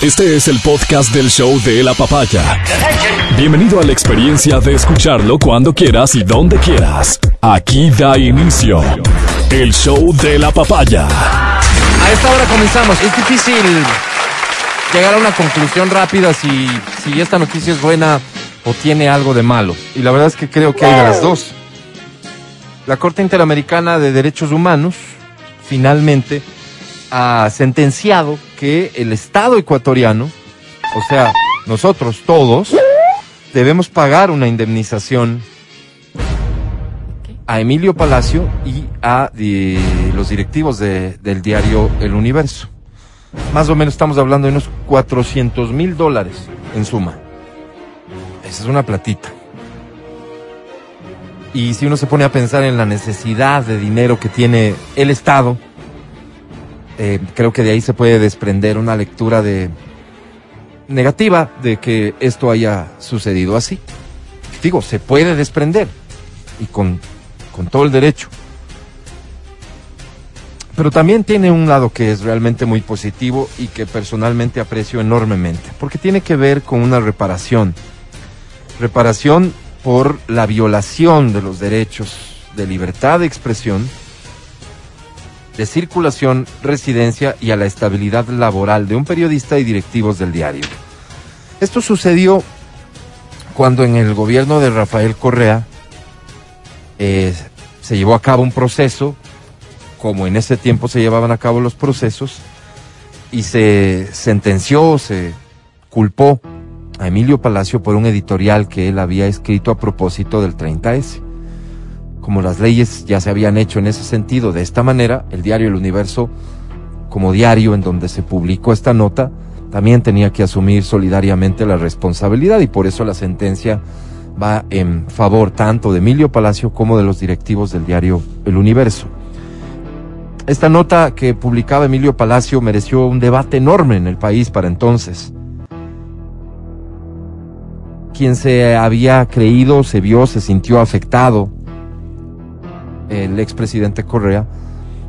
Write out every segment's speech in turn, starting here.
Este es el podcast del show de la papaya. Bienvenido a la experiencia de escucharlo cuando quieras y donde quieras. Aquí da inicio el show de la papaya. A esta hora comenzamos. Es difícil llegar a una conclusión rápida si, si esta noticia es buena o tiene algo de malo. Y la verdad es que creo que hay de las dos. La Corte Interamericana de Derechos Humanos finalmente ha sentenciado que el Estado ecuatoriano, o sea, nosotros todos, debemos pagar una indemnización a Emilio Palacio y a los directivos de- del diario El Universo. Más o menos estamos hablando de unos 400 mil dólares en suma. Esa es una platita. Y si uno se pone a pensar en la necesidad de dinero que tiene el Estado, eh, creo que de ahí se puede desprender una lectura de negativa de que esto haya sucedido así. Digo, se puede desprender y con, con todo el derecho. Pero también tiene un lado que es realmente muy positivo y que personalmente aprecio enormemente, porque tiene que ver con una reparación. Reparación por la violación de los derechos de libertad de expresión, de circulación, residencia y a la estabilidad laboral de un periodista y directivos del diario. Esto sucedió cuando en el gobierno de Rafael Correa eh, se llevó a cabo un proceso, como en ese tiempo se llevaban a cabo los procesos, y se sentenció, se culpó a Emilio Palacio por un editorial que él había escrito a propósito del 30S. Como las leyes ya se habían hecho en ese sentido, de esta manera, el diario El Universo, como diario en donde se publicó esta nota, también tenía que asumir solidariamente la responsabilidad y por eso la sentencia va en favor tanto de Emilio Palacio como de los directivos del diario El Universo. Esta nota que publicaba Emilio Palacio mereció un debate enorme en el país para entonces. Quien se había creído, se vio, se sintió afectado, el expresidente Correa,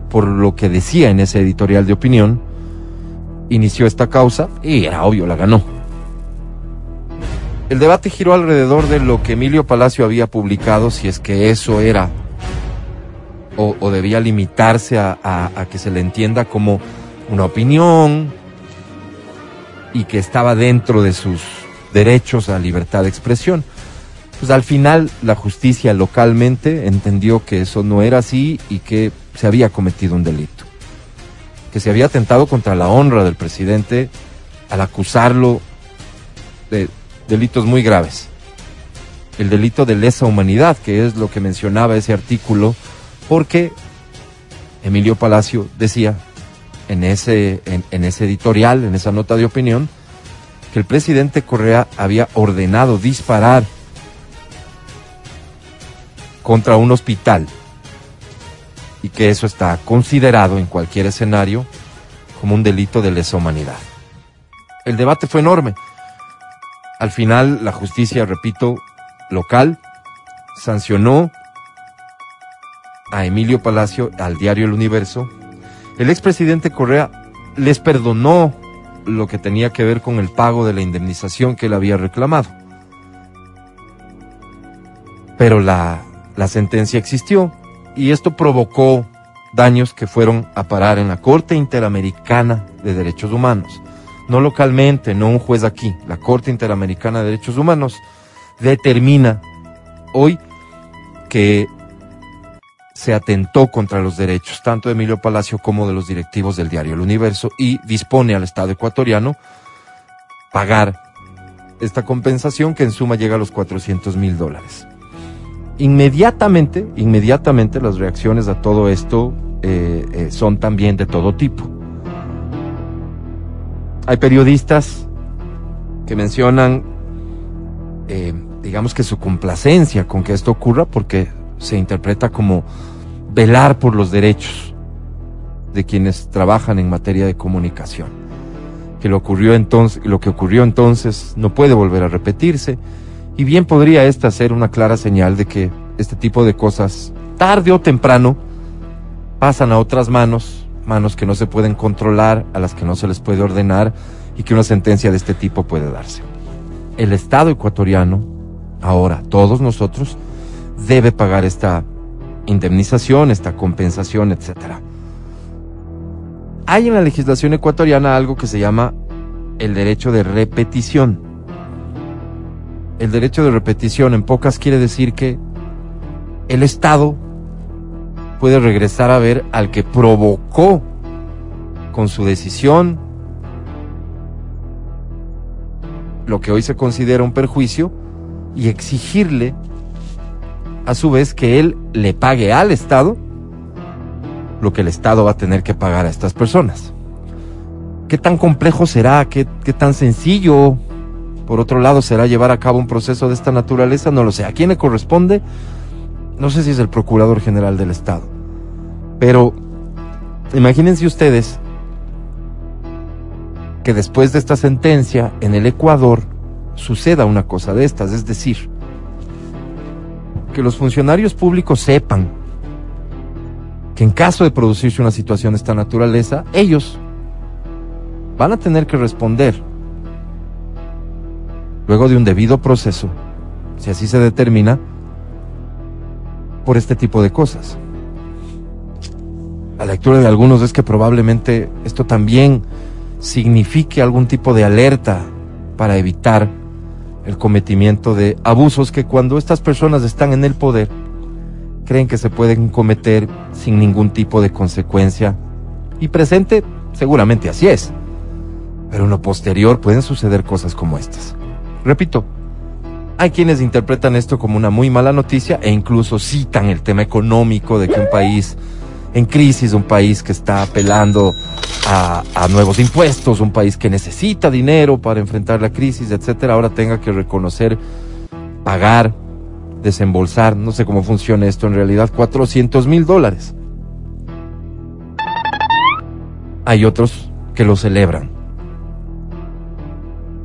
por lo que decía en ese editorial de opinión, inició esta causa y era obvio, la ganó. El debate giró alrededor de lo que Emilio Palacio había publicado, si es que eso era o, debía limitarse a que se le entienda como una opinión y que estaba dentro de sus derechos a libertad de expresión. Pues al final la justicia localmente entendió que eso no era así y que se había cometido un delito. Que se había atentado contra la honra del presidente al acusarlo de delitos muy graves. El delito de lesa humanidad, que es lo que mencionaba ese artículo, porque Emilio Palacio decía en ese, en, ese editorial, en esa nota de opinión, que el presidente Correa había ordenado disparar contra un hospital y que eso está considerado en cualquier escenario como un delito de lesa humanidad. El debate fue enorme. Al final, la justicia, repito, local, sancionó a Emilio Palacio, al diario El Universo. El expresidente Correa les perdonó lo que tenía que ver con el pago de la indemnización que él había reclamado. Pero la, la sentencia existió y esto provocó daños que fueron a parar en la Corte Interamericana de Derechos Humanos. No localmente, no un juez aquí. La Corte Interamericana de Derechos Humanos determina hoy que se atentó contra los derechos tanto de Emilio Palacio como de los directivos del diario El Universo y dispone al Estado ecuatoriano pagar esta compensación que en suma llega a los 400 mil dólares. Inmediatamente, inmediatamente las reacciones a todo esto eh, eh, son también de todo tipo. Hay periodistas que mencionan, eh, digamos que su complacencia con que esto ocurra porque se interpreta como velar por los derechos de quienes trabajan en materia de comunicación. Que lo ocurrió entonces, lo que ocurrió entonces no puede volver a repetirse y bien podría esta ser una clara señal de que este tipo de cosas tarde o temprano pasan a otras manos, manos que no se pueden controlar, a las que no se les puede ordenar y que una sentencia de este tipo puede darse. El Estado ecuatoriano, ahora todos nosotros, debe pagar esta indemnización, esta compensación, etcétera. Hay en la legislación ecuatoriana algo que se llama el derecho de repetición. El derecho de repetición en pocas quiere decir que el Estado puede regresar a ver al que provocó con su decisión lo que hoy se considera un perjuicio y exigirle a su vez que él le pague al Estado lo que el Estado va a tener que pagar a estas personas. ¿Qué tan complejo será? ¿Qué, qué tan sencillo? Por otro lado, será llevar a cabo un proceso de esta naturaleza, no lo sé. ¿A quién le corresponde? No sé si es el Procurador General del Estado. Pero imagínense ustedes que después de esta sentencia en el Ecuador suceda una cosa de estas, es decir, que los funcionarios públicos sepan que en caso de producirse una situación de esta naturaleza, ellos van a tener que responder luego de un debido proceso, si así se determina, por este tipo de cosas. La lectura de algunos es que probablemente esto también signifique algún tipo de alerta para evitar el cometimiento de abusos que cuando estas personas están en el poder creen que se pueden cometer sin ningún tipo de consecuencia. Y presente, seguramente así es. Pero en lo posterior pueden suceder cosas como estas. Repito, hay quienes interpretan esto como una muy mala noticia e incluso citan el tema económico de que un país en crisis, un país que está apelando a, nuevos impuestos, un país que necesita dinero para enfrentar la crisis, etcétera, ahora tenga que reconocer, pagar, desembolsar, no sé cómo funciona esto en realidad, 400 mil dólares. Hay otros que lo celebran.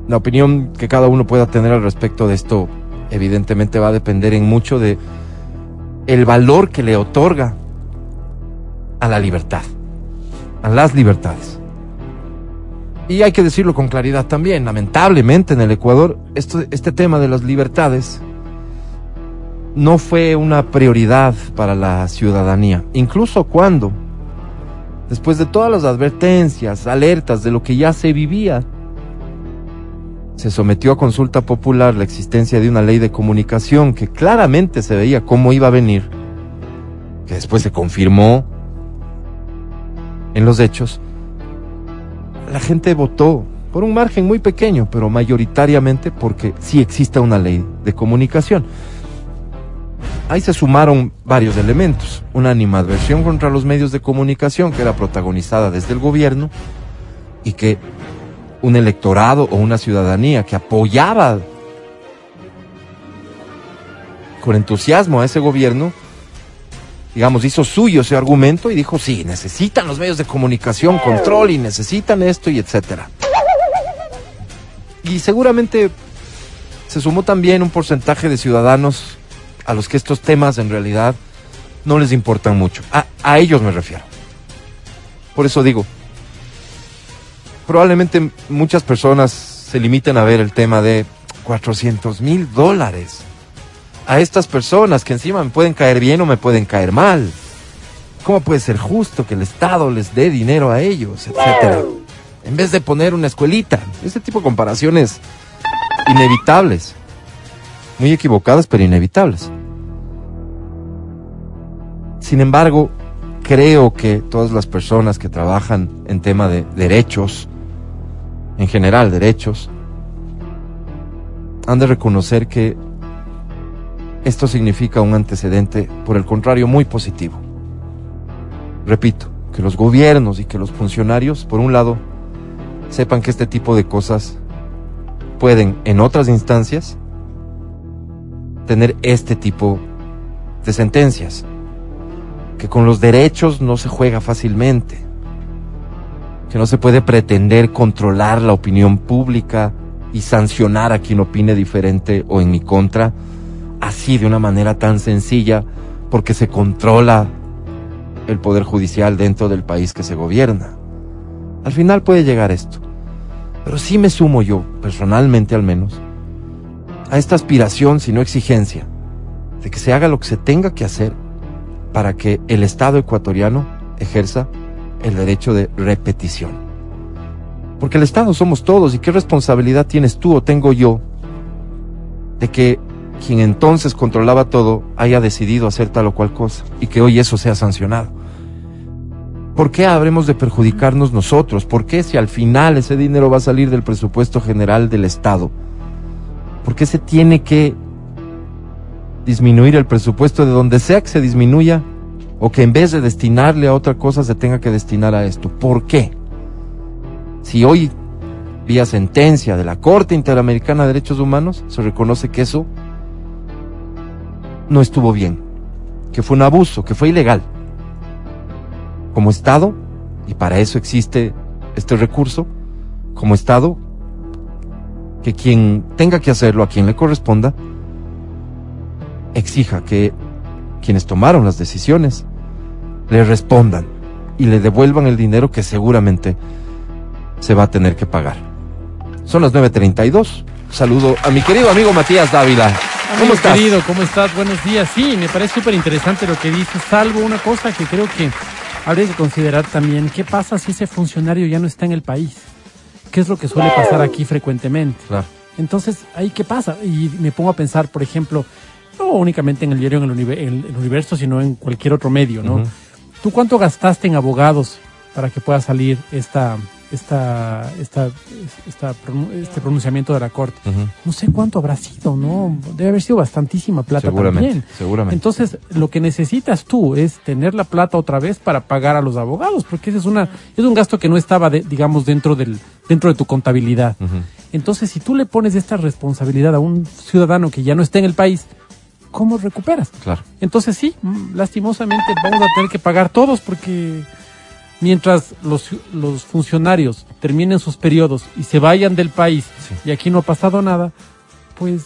La opinión que cada uno pueda tener al respecto de esto, evidentemente va a depender en mucho de el valor que le otorga a la libertad, a las libertades. Y hay que decirlo con claridad también, lamentablemente en el Ecuador, este tema de las libertades no fue una prioridad para la ciudadanía, incluso cuando, después de todas las advertencias, alertas de lo que ya se vivía, se sometió a consulta popular la existencia de una ley de comunicación que claramente se veía cómo iba a venir, que después se confirmó en los hechos, la gente votó por un margen muy pequeño, pero mayoritariamente porque sí existe una ley de comunicación. Ahí se sumaron varios elementos. Una animadversión contra los medios de comunicación que era protagonizada desde el gobierno y que un electorado o una ciudadanía que apoyaba con entusiasmo a ese gobierno digamos, hizo suyo ese argumento y dijo, sí, necesitan los medios de comunicación control y necesitan esto y etcétera. Y seguramente se sumó también un porcentaje de ciudadanos a los que estos temas en realidad no les importan mucho. A, a ellos me refiero. Por eso digo, probablemente muchas personas se limiten a ver el tema de 400 mil dólares a estas personas que encima me pueden caer bien o me pueden caer mal. ¿Cómo puede ser justo que el Estado les dé dinero a ellos, etcétera? En vez de poner una escuelita. Ese tipo de comparaciones inevitables. Muy equivocadas, pero inevitables. Sin embargo, creo que todas las personas que trabajan en tema de derechos, en general derechos, han de reconocer que esto significa un antecedente, por el contrario, muy positivo. Repito, que los gobiernos y que los funcionarios, por un lado, sepan que este tipo de cosas pueden, en otras instancias, tener este tipo de sentencias. Que con los derechos no se juega fácilmente. Que no se puede pretender controlar la opinión pública y sancionar a quien opine diferente o en mi contra así de una manera tan sencilla porque se controla el poder judicial dentro del país que se gobierna. Al final puede llegar esto. Pero sí me sumo yo, personalmente al menos, a esta aspiración, si no exigencia, de que se haga lo que se tenga que hacer para que el Estado ecuatoriano ejerza el derecho de repetición. Porque el Estado somos todos y qué responsabilidad tienes tú o tengo yo de que quien entonces controlaba todo haya decidido hacer tal o cual cosa y que hoy eso sea sancionado. ¿Por qué habremos de perjudicarnos nosotros? ¿Por qué si al final ese dinero va a salir del presupuesto general del Estado? ¿Por qué se tiene que disminuir el presupuesto de donde sea que se disminuya o que en vez de destinarle a otra cosa se tenga que destinar a esto? ¿Por qué? Si hoy, vía sentencia de la Corte Interamericana de Derechos Humanos, se reconoce que eso no estuvo bien, que fue un abuso, que fue ilegal. Como Estado, y para eso existe este recurso, como Estado, que quien tenga que hacerlo, a quien le corresponda, exija que quienes tomaron las decisiones le respondan y le devuelvan el dinero que seguramente se va a tener que pagar. Son las 9.32. Saludo a mi querido amigo Matías Dávila. Amigo ¿Cómo estás? querido, ¿cómo estás? Buenos días. Sí, me parece súper interesante lo que dices, salvo una cosa que creo que habría que considerar también. ¿Qué pasa si ese funcionario ya no está en el país? ¿Qué es lo que suele pasar aquí frecuentemente? Claro. Entonces, ¿ahí qué pasa? Y me pongo a pensar, por ejemplo, no únicamente en el diario en el, en el universo, sino en cualquier otro medio, ¿no? ¿Tú cuánto gastaste en abogados para que pueda salir esta, esta, esta, esta este pronunciamiento de la Corte? No sé cuánto habrá sido, ¿no? Debe haber sido bastantísima plata Seguramente, también. seguramente. Entonces, lo que necesitas tú es tener la plata otra vez para pagar a los abogados, porque ese es una es un gasto que no estaba, de- digamos, dentro del dentro de tu contabilidad. Entonces, si tú le pones esta responsabilidad a un ciudadano que ya no está en el país, ¿cómo recuperas? Claro. Entonces sí, mm, lastimosamente vamos a tener que pagar todos porque mientras los, los funcionarios terminen sus periodos y se vayan del país Sí. y aquí no ha pasado nada, pues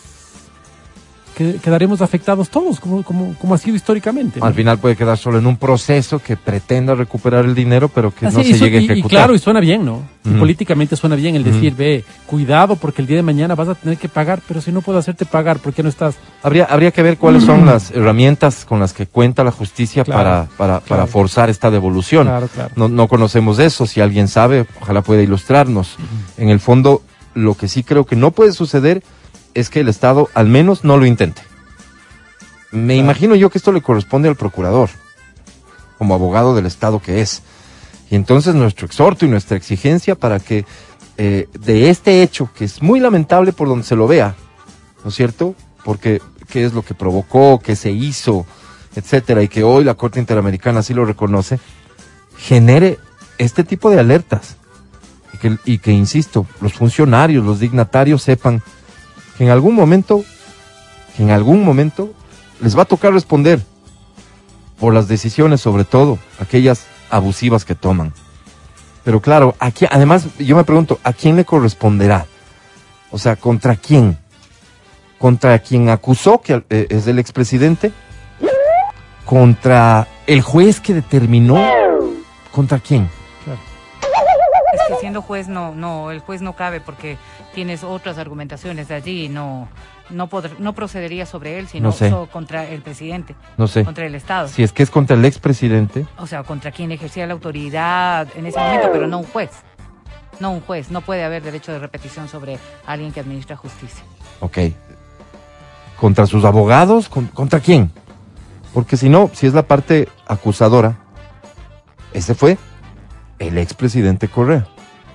que- quedaremos afectados todos, como, como, como ha sido históricamente. ¿no? Al final puede quedar solo en un proceso que pretenda recuperar el dinero, pero que Así, no se su- llegue a y- y ejecutar. claro, y suena bien, ¿no? Y políticamente suena bien el decir, ve, cuidado porque el día de mañana vas a tener que pagar, pero si no puedo hacerte pagar, ¿por qué no estás? Habría, habría que ver cuáles son las herramientas con las que cuenta la justicia Claro, para, para, para forzar esta devolución. Claro, claro. No, no conocemos eso. Si alguien sabe, ojalá pueda ilustrarnos. En el fondo, lo que sí creo que no puede suceder es que el Estado al menos no lo intente. Me Claro. imagino yo que esto le corresponde al procurador, como abogado del Estado que es. Y entonces nuestro exhorto y nuestra exigencia para que eh, de este hecho, que es muy lamentable por donde se lo vea, ¿no es cierto? Porque qué es lo que provocó, qué se hizo, etcétera, y que hoy la Corte Interamericana así lo reconoce, genere este tipo de alertas. Y que, y que, insisto, los funcionarios, los dignatarios sepan que en algún momento, que en algún momento les va a tocar responder por las decisiones, sobre todo aquellas abusivas que toman. Pero claro, aquí, además, yo me pregunto, ¿a quién le corresponderá? O sea, ¿contra quién? ¿Contra quien acusó, que eh, es el expresidente? ¿Contra el juez que determinó? ¿Contra quién? Es que siendo juez no, no, el juez no cabe porque tienes otras argumentaciones de allí y no, no, podr- no procedería sobre él, sino No sé. contra el presidente, No sé. contra el Estado. Si es que es contra el expresidente, O sea, contra quien ejercía la autoridad en ese momento, pero no un juez. No un juez. No puede haber derecho de repetición sobre alguien que administra justicia. ok. ¿Contra sus abogados? ¿Con- ¿Contra quién? Porque si no, si es la parte acusadora, ese fue el expresidente Correa.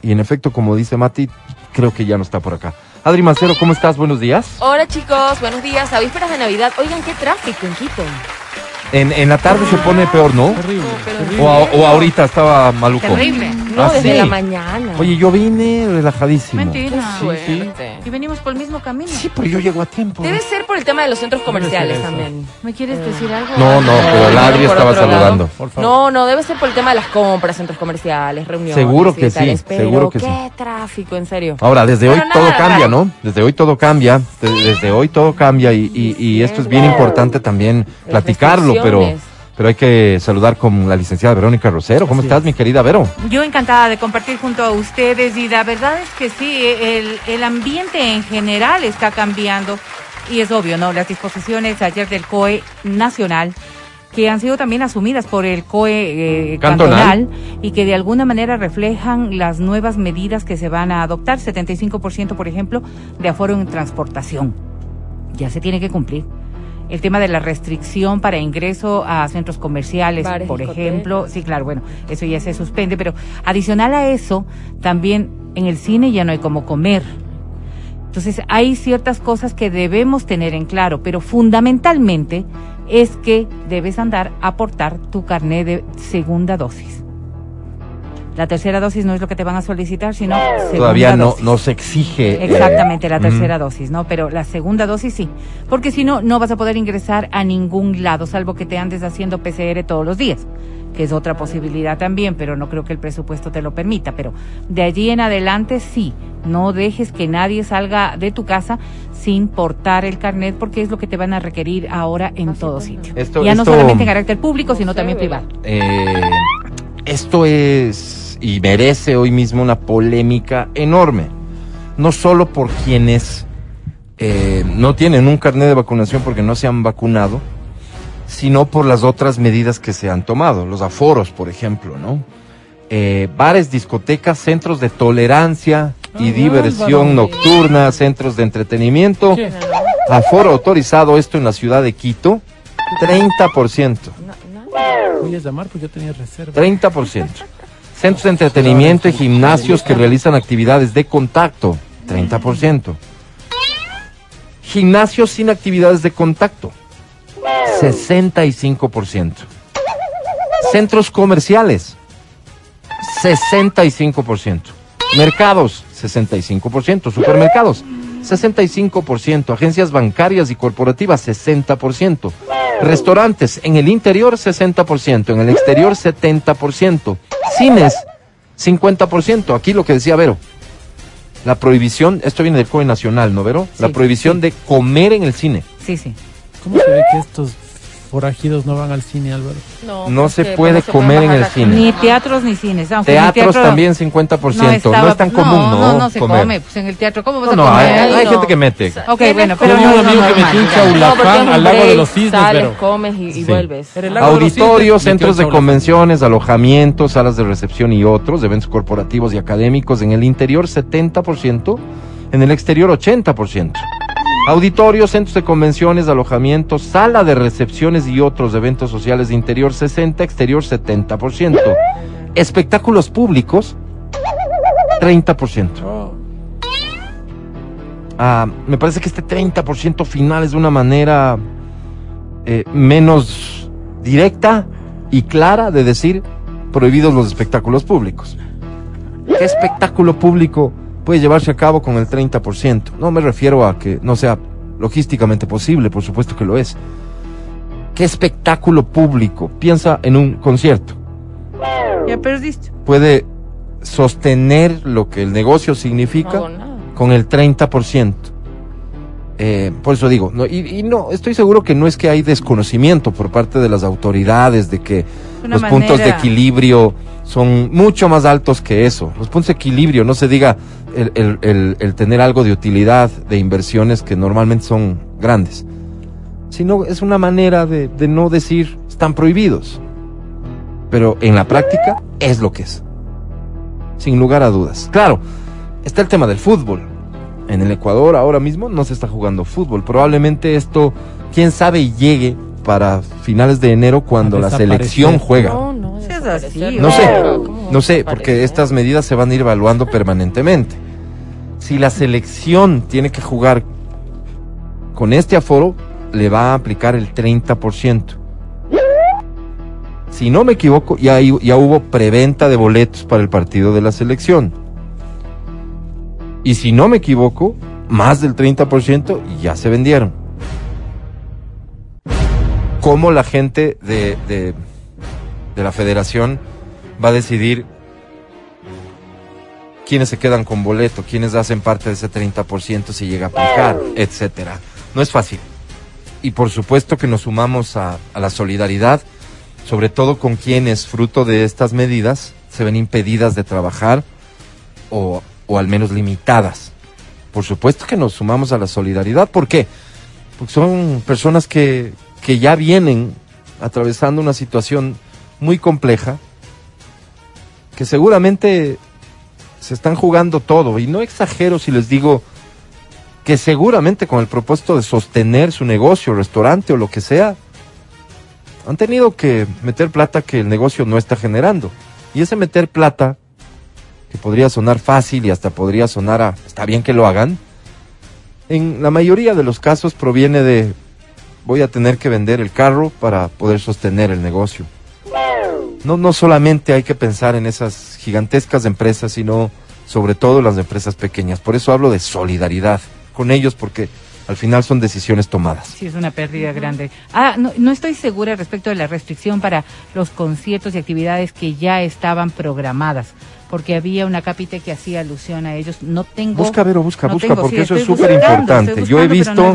Y en efecto, como dice Mati, creo que ya no está por acá. Adri Mancero, ¿cómo estás? Buenos días. Hola chicos, buenos días. A vísperas de Navidad. Oigan, qué tráfico en Quito. En, en la tarde se pone peor, ¿no? Terrible. O, a- o ahorita estaba maluco. Terrible. No, ¿Ah, desde sí? la mañana. Oye, yo vine relajadísimo. Mentira. Sí. Y venimos por el mismo camino. Sí, pero yo llego a tiempo. Debe ser por el tema de los centros comerciales también. ¿Me quieres decir algo? No, no, pero el Adri estaba saludando. Por favor. No, no, debe ser por el tema de las compras, centros comerciales, reuniones. Seguro que sí, pero seguro que qué sí. tráfico, en serio. Ahora, desde hoy todo nada, cambia. ¿no? Desde hoy todo cambia. de- Desde hoy todo cambia y, y- y esto es bien importante también Las platicarlo, pero. Pero hay que saludar con la licenciada Verónica Rosero. ¿Cómo Así estás, es. mi querida Vero? Yo encantada de compartir junto a ustedes y la verdad es que sí, el, el ambiente en general está cambiando y es obvio, ¿no? Las disposiciones ayer del COE nacional que han sido también asumidas por el COE eh, Cantonal. cantonal. y que de alguna manera reflejan las nuevas medidas que se van a adoptar, 75% por ejemplo de aforo en transportación. Ya se tiene que cumplir. El tema de la restricción para ingreso a centros comerciales, Bares, por ejemplo, sí, claro, bueno, eso ya se suspende, pero adicional a eso, también en el cine ya no hay como comer. Entonces, hay ciertas cosas que debemos tener en claro, pero fundamentalmente es que debes andar a aportar tu carnet de segunda dosis. La tercera dosis no es lo que te van a solicitar, sino Todavía no, dosis. no se exige. eh, Exactamente, la tercera dosis, ¿no? Pero la segunda dosis sí. Porque si no, no vas a poder ingresar a ningún lado, salvo que te andes haciendo PCR todos los días, que es otra posibilidad también, pero no creo que el presupuesto te lo permita. Pero de allí en adelante sí, no dejes que nadie salga de tu casa sin portar el carnet, porque es lo que te van a requerir ahora en Así todo pues, sitio. Esto- ya no solamente en carácter público, sino también privado. Eh, esto es y merece hoy mismo una polémica enorme. No solo por quienes eh, no tienen un carnet de vacunación porque no se han vacunado, sino por las otras medidas que se han tomado, los aforos, por ejemplo, ¿no? Eh, bares, discotecas, centros de tolerancia y Ay, diversión Álvaro. nocturna, centros de entretenimiento. ¿Qué? Aforo autorizado esto en la ciudad de Quito, 30%. Voy a llamar porque yo tenía reserva. 30%. Centros de entretenimiento y gimnasios que realizan actividades de contacto, 30%. Gimnasios sin actividades de contacto, 65%. Centros comerciales, 65%. Mercados, 65%. Supermercados, 65%. Agencias bancarias y corporativas, 60%. Restaurantes, en el interior, 60%. En el exterior, 70%. Cines, 50%. Aquí lo que decía Vero. La prohibición, esto viene del COE Nacional, ¿no, Vero? La prohibición sí. de comer en el cine. Sí, sí. ¿Cómo se ve que estos forajidos no van al cine, Álvaro? No pues se puede pueden comer en el cine. Ni teatros ni cines. aunque Teatros teatro también 50%. No, estaba- es tan común, ¿no? No, no se comer. come pues, en el teatro. ¿Cómo vas No, a no, hay, comer? hay no. gente que mete. Ok, bueno, pero no, un no, amigo no, que no, metió un no, chaula- No, porque es Ulafán un al lago de los cisnes, Sales, pero- comes y, y Sí. vuelves. Auditorios, centros de convenciones, alojamientos, salas de recepción y otros, eventos corporativos y académicos. En el interior 70%, en el exterior 80%. Auditorios, centros de convenciones, alojamientos, sala de recepciones y otros eventos sociales de interior 60, exterior 70%. Espectáculos públicos 30%. Oh, Ah, me parece que este 30% final es de una manera eh, menos directa y clara de decir prohibidos los espectáculos públicos. ¿Qué espectáculo público puede llevarse a cabo con el 30%? No me refiero a que no sea logísticamente posible, por supuesto que lo es. ¿Qué espectáculo público? Piensa en un concierto. Ya perdiste. Puede sostener lo que el negocio significa con el 30%. Eh, por eso digo, no, y, y no, estoy seguro que no es que hay desconocimiento por parte de las autoridades de que los puntos de equilibrio son mucho más altos que eso. Los puntos de equilibrio, no se diga el, el- el- el tener algo de utilidad, de inversiones que normalmente son grandes, sino es una manera de, de no decir están prohibidos. Pero en la práctica es lo que es, sin lugar a dudas. Claro, está el tema del fútbol. En el Ecuador ahora mismo no se está jugando fútbol. Probablemente esto, quién sabe, llegue para finales de enero cuando la selección juega. No, no. Sí, es así, No sé, ¿cómo no sé, porque estas medidas se van a ir evaluando permanentemente. Si la selección tiene que jugar con este aforo, le va a aplicar el 30%. Si no me equivoco, ya, ya hubo preventa de boletos para el partido de la selección. Y si no me equivoco, más del 30% ya se vendieron. ¿Cómo la gente de, de, la federación va a decidir quiénes se quedan con boleto, quiénes hacen parte de ese 30% si llega a aplicar, etcétera? No es fácil. Y por supuesto que nos sumamos a, a la solidaridad sobre todo con quienes, fruto de estas medidas, se ven impedidas de trabajar o, o al menos limitadas. Por supuesto que nos sumamos a la solidaridad. ¿Por qué? Porque son personas que, que ya vienen atravesando una situación muy compleja, que seguramente se están jugando todo. Y no exagero si les digo que seguramente con el propósito de sostener su negocio, restaurante o lo que sea, han tenido que meter plata que el negocio no está generando. Y ese meter plata, que podría sonar fácil y hasta podría sonar a, está bien que lo hagan, en la mayoría de los casos proviene de, voy a tener que vender el carro para poder sostener el negocio. No, no solamente hay que pensar en esas gigantescas empresas, sino sobre todo las empresas pequeñas. Por eso hablo de solidaridad con ellos, porque al final son decisiones tomadas. Sí, es una pérdida grande. Ah, no, no estoy segura respecto de la restricción para los conciertos y actividades que ya estaban programadas, porque había una capite que hacía alusión a ellos. No tengo. Busca, Vero, busca, no busca, tengo, porque sí, eso es súper importante. Yo he visto,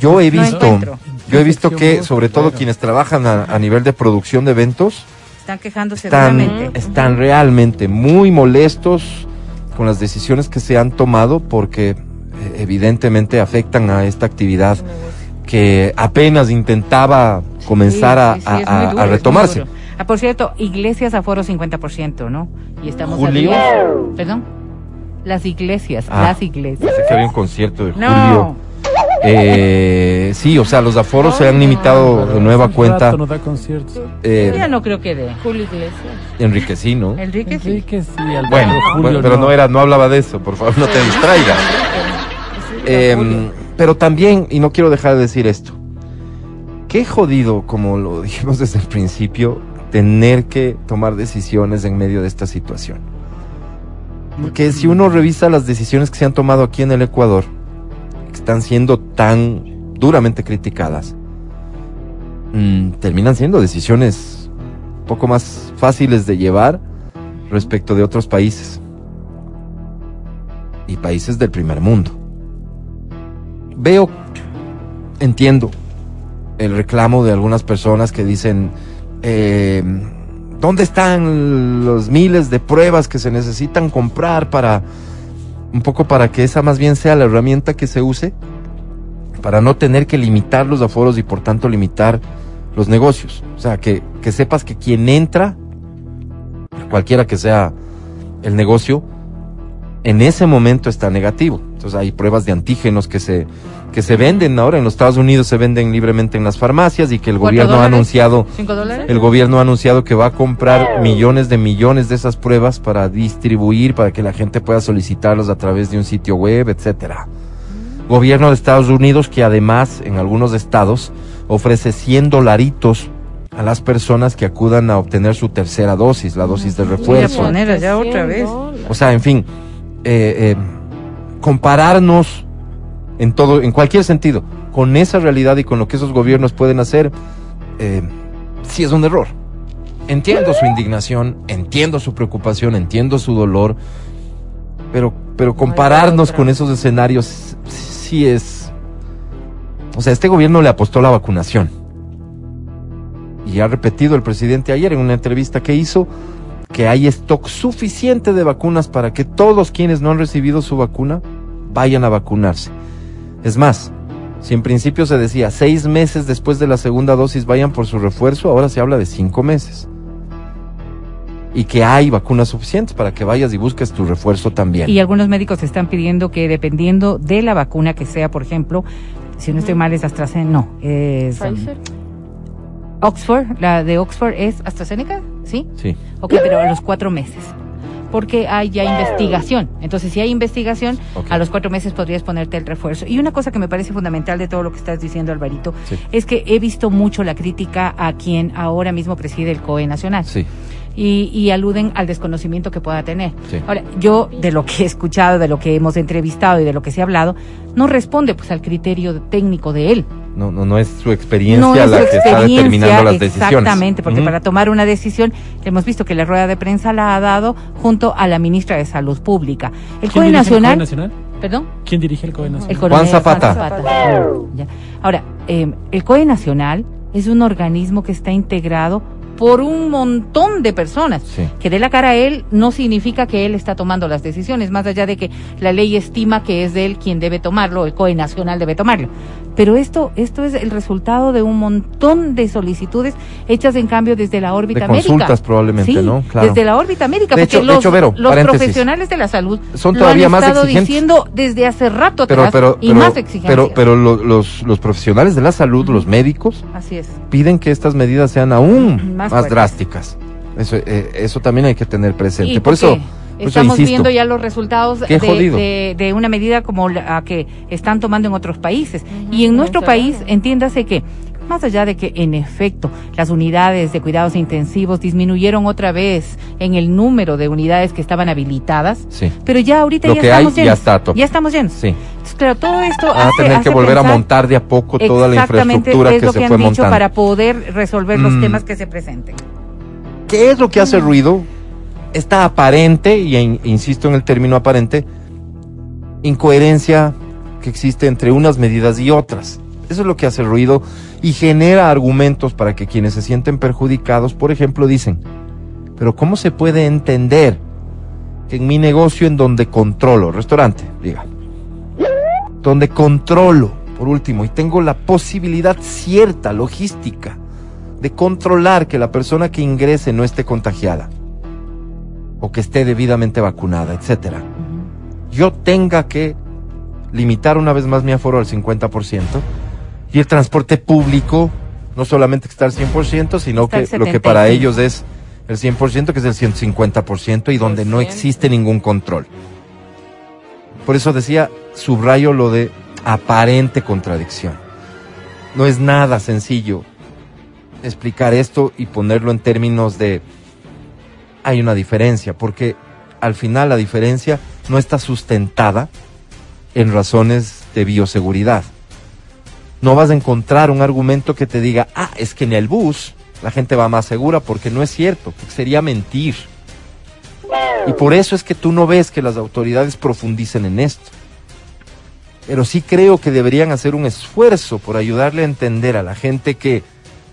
yo he visto, yo he visto que, sobre todo claro. quienes trabajan a, a nivel de producción de eventos, Están quejándose están, duramente. están realmente muy molestos con las decisiones que se han tomado porque eh, evidentemente afectan a esta actividad que apenas intentaba comenzar a, Sí, sí, retomarse. Ah, por cierto, iglesias aforo 50%, ¿no? Y estamos a Julio. 10. Perdón. Las iglesias, Ah, las iglesias. Pensé que había un concierto de No. julio. Eh, sí, o sea, los aforos se han limitado de nueva cuenta. rato no da conciertos. eh, Ya no creo que de. Julio Iglesias. Enrique sí, ¿no? Enrique sí. Enrique sí, Alberto, Bueno, Julio bueno, pero no era, no hablaba de eso, por favor, no te distraigas. Eh, pero también, y no quiero dejar de decir esto, qué jodido, como lo dijimos desde el principio, tener que tomar decisiones en medio de esta situación. Porque si uno revisa las decisiones que se han tomado aquí en el Ecuador, están siendo tan duramente criticadas, mm, terminan siendo decisiones un poco más fáciles de llevar respecto de otros países. Y países del primer mundo. Veo, entiendo el reclamo de algunas personas que dicen, eh, ¿dónde están los miles de pruebas que se necesitan comprar para, un poco para que esa más bien sea la herramienta que se use? Para no tener que limitar los aforos y por tanto limitar los negocios. O sea, que, que sepas que quien entra, cualquiera que sea el negocio, en ese momento está negativo. Entonces hay pruebas de antígenos que se, que se venden ahora en los Estados Unidos, se venden libremente en las farmacias y que el ¿Cuatro gobierno ha anunciado, el gobierno ha anunciado que va a comprar millones de millones de esas pruebas para distribuir, para que la gente pueda solicitarlos a través de un sitio web, etcétera. Gobierno de Estados Unidos que además en algunos estados ofrece 100 dolaritos a las personas que acudan a obtener su tercera dosis, la dosis de Voy a refuerzo. poner allá otra 100 vez. O sea, en fin, eh, eh, compararnos en todo, en cualquier sentido, con esa realidad y con lo que esos gobiernos pueden hacer, eh, sí es un error. Entiendo su indignación, entiendo su preocupación, entiendo su dolor, pero, pero compararnos con esos escenarios sí es... O sea, este gobierno le apostó la vacunación. Y ha repetido el presidente ayer en una entrevista que hizo que hay stock suficiente de vacunas para que todos quienes no han recibido su vacuna vayan a vacunarse. Es más, si en principio se decía seis meses después de la segunda dosis vayan por su refuerzo, ahora se habla de cinco meses. Y que hay vacunas suficientes para que vayas y busques tu refuerzo también. Y algunos médicos están pidiendo que dependiendo de la vacuna que sea, por ejemplo, si no estoy mal es AstraZeneca, no, es um, Pfizer. Oxford, la de Oxford es AstraZeneca, ¿sí? Sí. Ok, pero a los cuatro meses. Porque hay ya investigación. Entonces, si hay investigación, a los cuatro meses podrías ponerte el refuerzo. Y una cosa que me parece fundamental de todo lo que estás diciendo, Alvarito, Sí. es que he visto mucho la crítica a quien ahora mismo preside el COE Nacional. Sí. y, y aluden al desconocimiento que pueda tener. Sí. Ahora, yo de lo que he escuchado, de lo que hemos entrevistado y de lo que se ha hablado, no responde pues al criterio técnico de él. No, no, no es su experiencia No es la su que está determinando las decisiones. exactamente, porque para tomar una decisión, hemos visto que la rueda de prensa la ha dado junto a la ministra de Salud Pública. El ¿Quién COE el Nacional, perdón, ¿Quién dirige el COE Nacional? el coronel Zapata. Ya. Ahora, eh, el COE Nacional es un organismo que está integrado por un montón de personas. Sí. Que dé la cara a él no significa que él está tomando las decisiones, más allá de que la ley estima que es de él quien debe tomarlo, el COE nacional debe tomarlo. Pero esto, esto es el resultado de un montón de solicitudes hechas en cambio desde la órbita De médica. consultas probablemente, Sí, ¿no? Claro. Desde la órbita médica, De porque hecho- de los, hecho, Vero, los profesionales de la salud Son lo todavía más estado exigentes. diciendo desde hace rato atrás pero, y pero, más exigencias. pero, pero lo- los, los profesionales de la salud, los médicos, Así es. piden que estas medidas sean aún Más más, drásticas. Eso, eh, eso también hay que tener presente. Y por eso, estamos insisto. viendo ya los resultados de- de una medida como la que están tomando en otros países. y en nuestro país, entiéndase que, más allá de que en efecto las unidades de cuidados intensivos disminuyeron otra vez en el número de unidades que estaban habilitadas, Sí. pero ya ahorita Lo ya que hay estamos ya llenos. está. Ya estamos llenos. Sí. Entonces, claro, todo esto Van a hace- tener que hace volver a montar de a poco toda la infraestructura es que lo se que fue han dicho montando. para poder resolver los Mm. temas que se presenten. ¿Qué es lo que hace ruido? Esta aparente, y in- insisto en el término aparente, incoherencia que existe entre unas medidas y otras. Eso es lo que hace ruido y genera argumentos para que quienes se sienten perjudicados, por ejemplo, dicen, pero ¿cómo se puede entender que en mi negocio en donde controlo, restaurante, diga, donde controlo, por último, y tengo la posibilidad cierta, logística, de controlar que la persona que ingrese no esté contagiada o que esté debidamente vacunada, etcétera. Yo tenga que limitar una vez más mi aforo al 50% y el transporte público no solamente que está al 100%, sino Está que lo que 75. para ellos es el 100%, que es el 150% y donde no existe ningún control. Por eso decía, subrayo lo de aparente contradicción. No es nada sencillo explicar esto y ponerlo en términos de hay una diferencia, porque al final la diferencia no está sustentada en razones de bioseguridad. No vas a encontrar un argumento que te diga, ah, es que en el bus la gente va más segura, porque no es cierto, sería mentir. Y por eso es que tú no ves que las autoridades profundicen en esto. Pero sí creo que deberían hacer un esfuerzo por ayudarle a entender a la gente que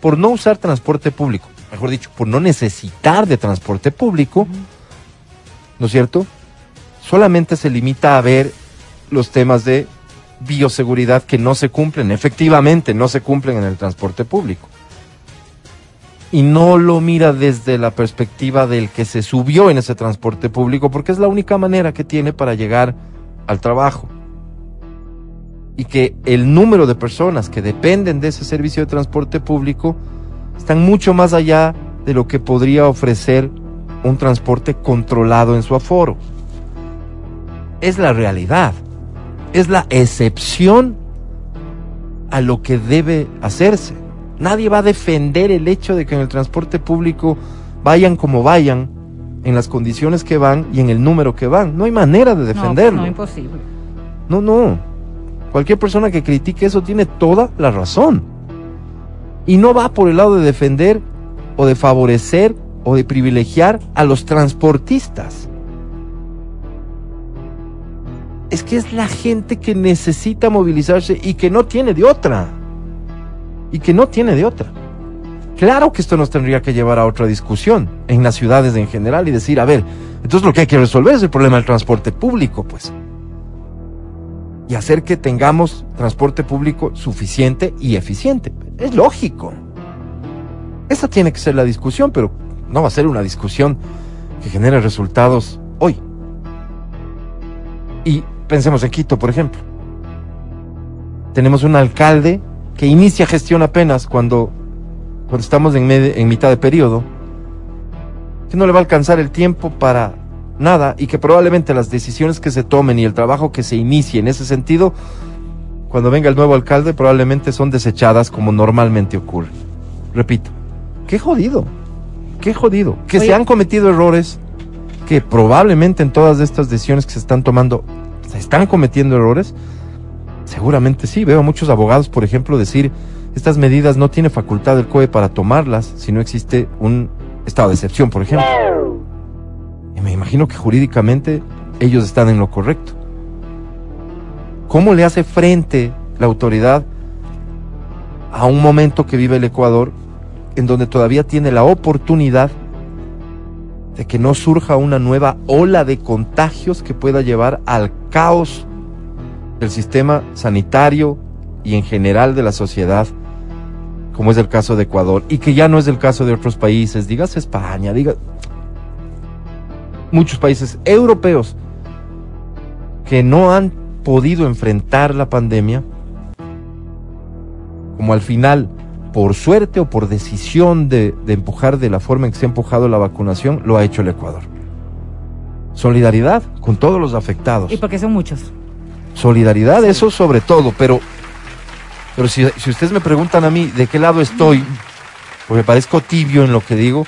por no usar transporte público, mejor dicho, por no necesitar de transporte público, ¿no es cierto? Solamente se limita a ver los temas de bioseguridad que no se cumplen, efectivamente no se cumplen en el transporte público. Y no lo mira desde la perspectiva del que se subió en ese transporte público, porque es la única manera que tiene para llegar al trabajo. Y que el número de personas que dependen de ese servicio de transporte público están mucho más allá de lo que podría ofrecer un transporte controlado en su aforo. Es la realidad, es la excepción a lo que debe hacerse. Nadie va a defender el hecho de que en el transporte público vayan como vayan, en las condiciones que van y en el número que van. No hay manera de defenderlo. No, no, imposible. No, no. Cualquier persona que critique eso tiene toda la razón. Y no va por el lado de defender o de favorecer o de privilegiar a los transportistas. Es que es la gente que necesita movilizarse y que no tiene de otra. Y que no tiene de otra. Claro que esto nos tendría que llevar a otra discusión en las ciudades en general y decir, a ver, entonces lo que hay que resolver es el problema del transporte público, pues y hacer que tengamos transporte público suficiente y eficiente. Es lógico. Esa tiene que ser la discusión, pero no va a ser una discusión que genere resultados hoy. Y pensemos en Quito, por ejemplo. Tenemos un alcalde que inicia gestión apenas cuando, cuando estamos en, med- en mitad de periodo, que no le va a alcanzar el tiempo para nada y que probablemente las decisiones que se tomen y el trabajo que se inicie en ese sentido, cuando venga el nuevo alcalde, probablemente son desechadas como normalmente ocurre. Repito, qué jodido, qué jodido. Que Oye. se han cometido errores, que probablemente en todas estas decisiones que se están tomando están cometiendo errores. Seguramente sí, veo a muchos abogados, por ejemplo, decir, estas medidas no tiene facultad del COE para tomarlas si no existe un estado de excepción, por ejemplo. Y me imagino que jurídicamente ellos están en lo correcto. ¿Cómo le hace frente la autoridad a un momento que vive el Ecuador en donde todavía tiene la oportunidad de que no surja una nueva ola de contagios que pueda llevar al caos del sistema sanitario y en general de la sociedad, como es el caso de Ecuador, y que ya no es el caso de otros países, digas España, diga muchos países europeos que no han podido enfrentar la pandemia, como al final, por suerte o por decisión de, de empujar de la forma en que se ha empujado la vacunación, lo ha hecho el Ecuador. Solidaridad con todos los afectados. Y porque son muchos. Solidaridad, eso sobre todo, pero, pero si, si ustedes me preguntan a mí de qué lado estoy, porque parezco tibio en lo que digo,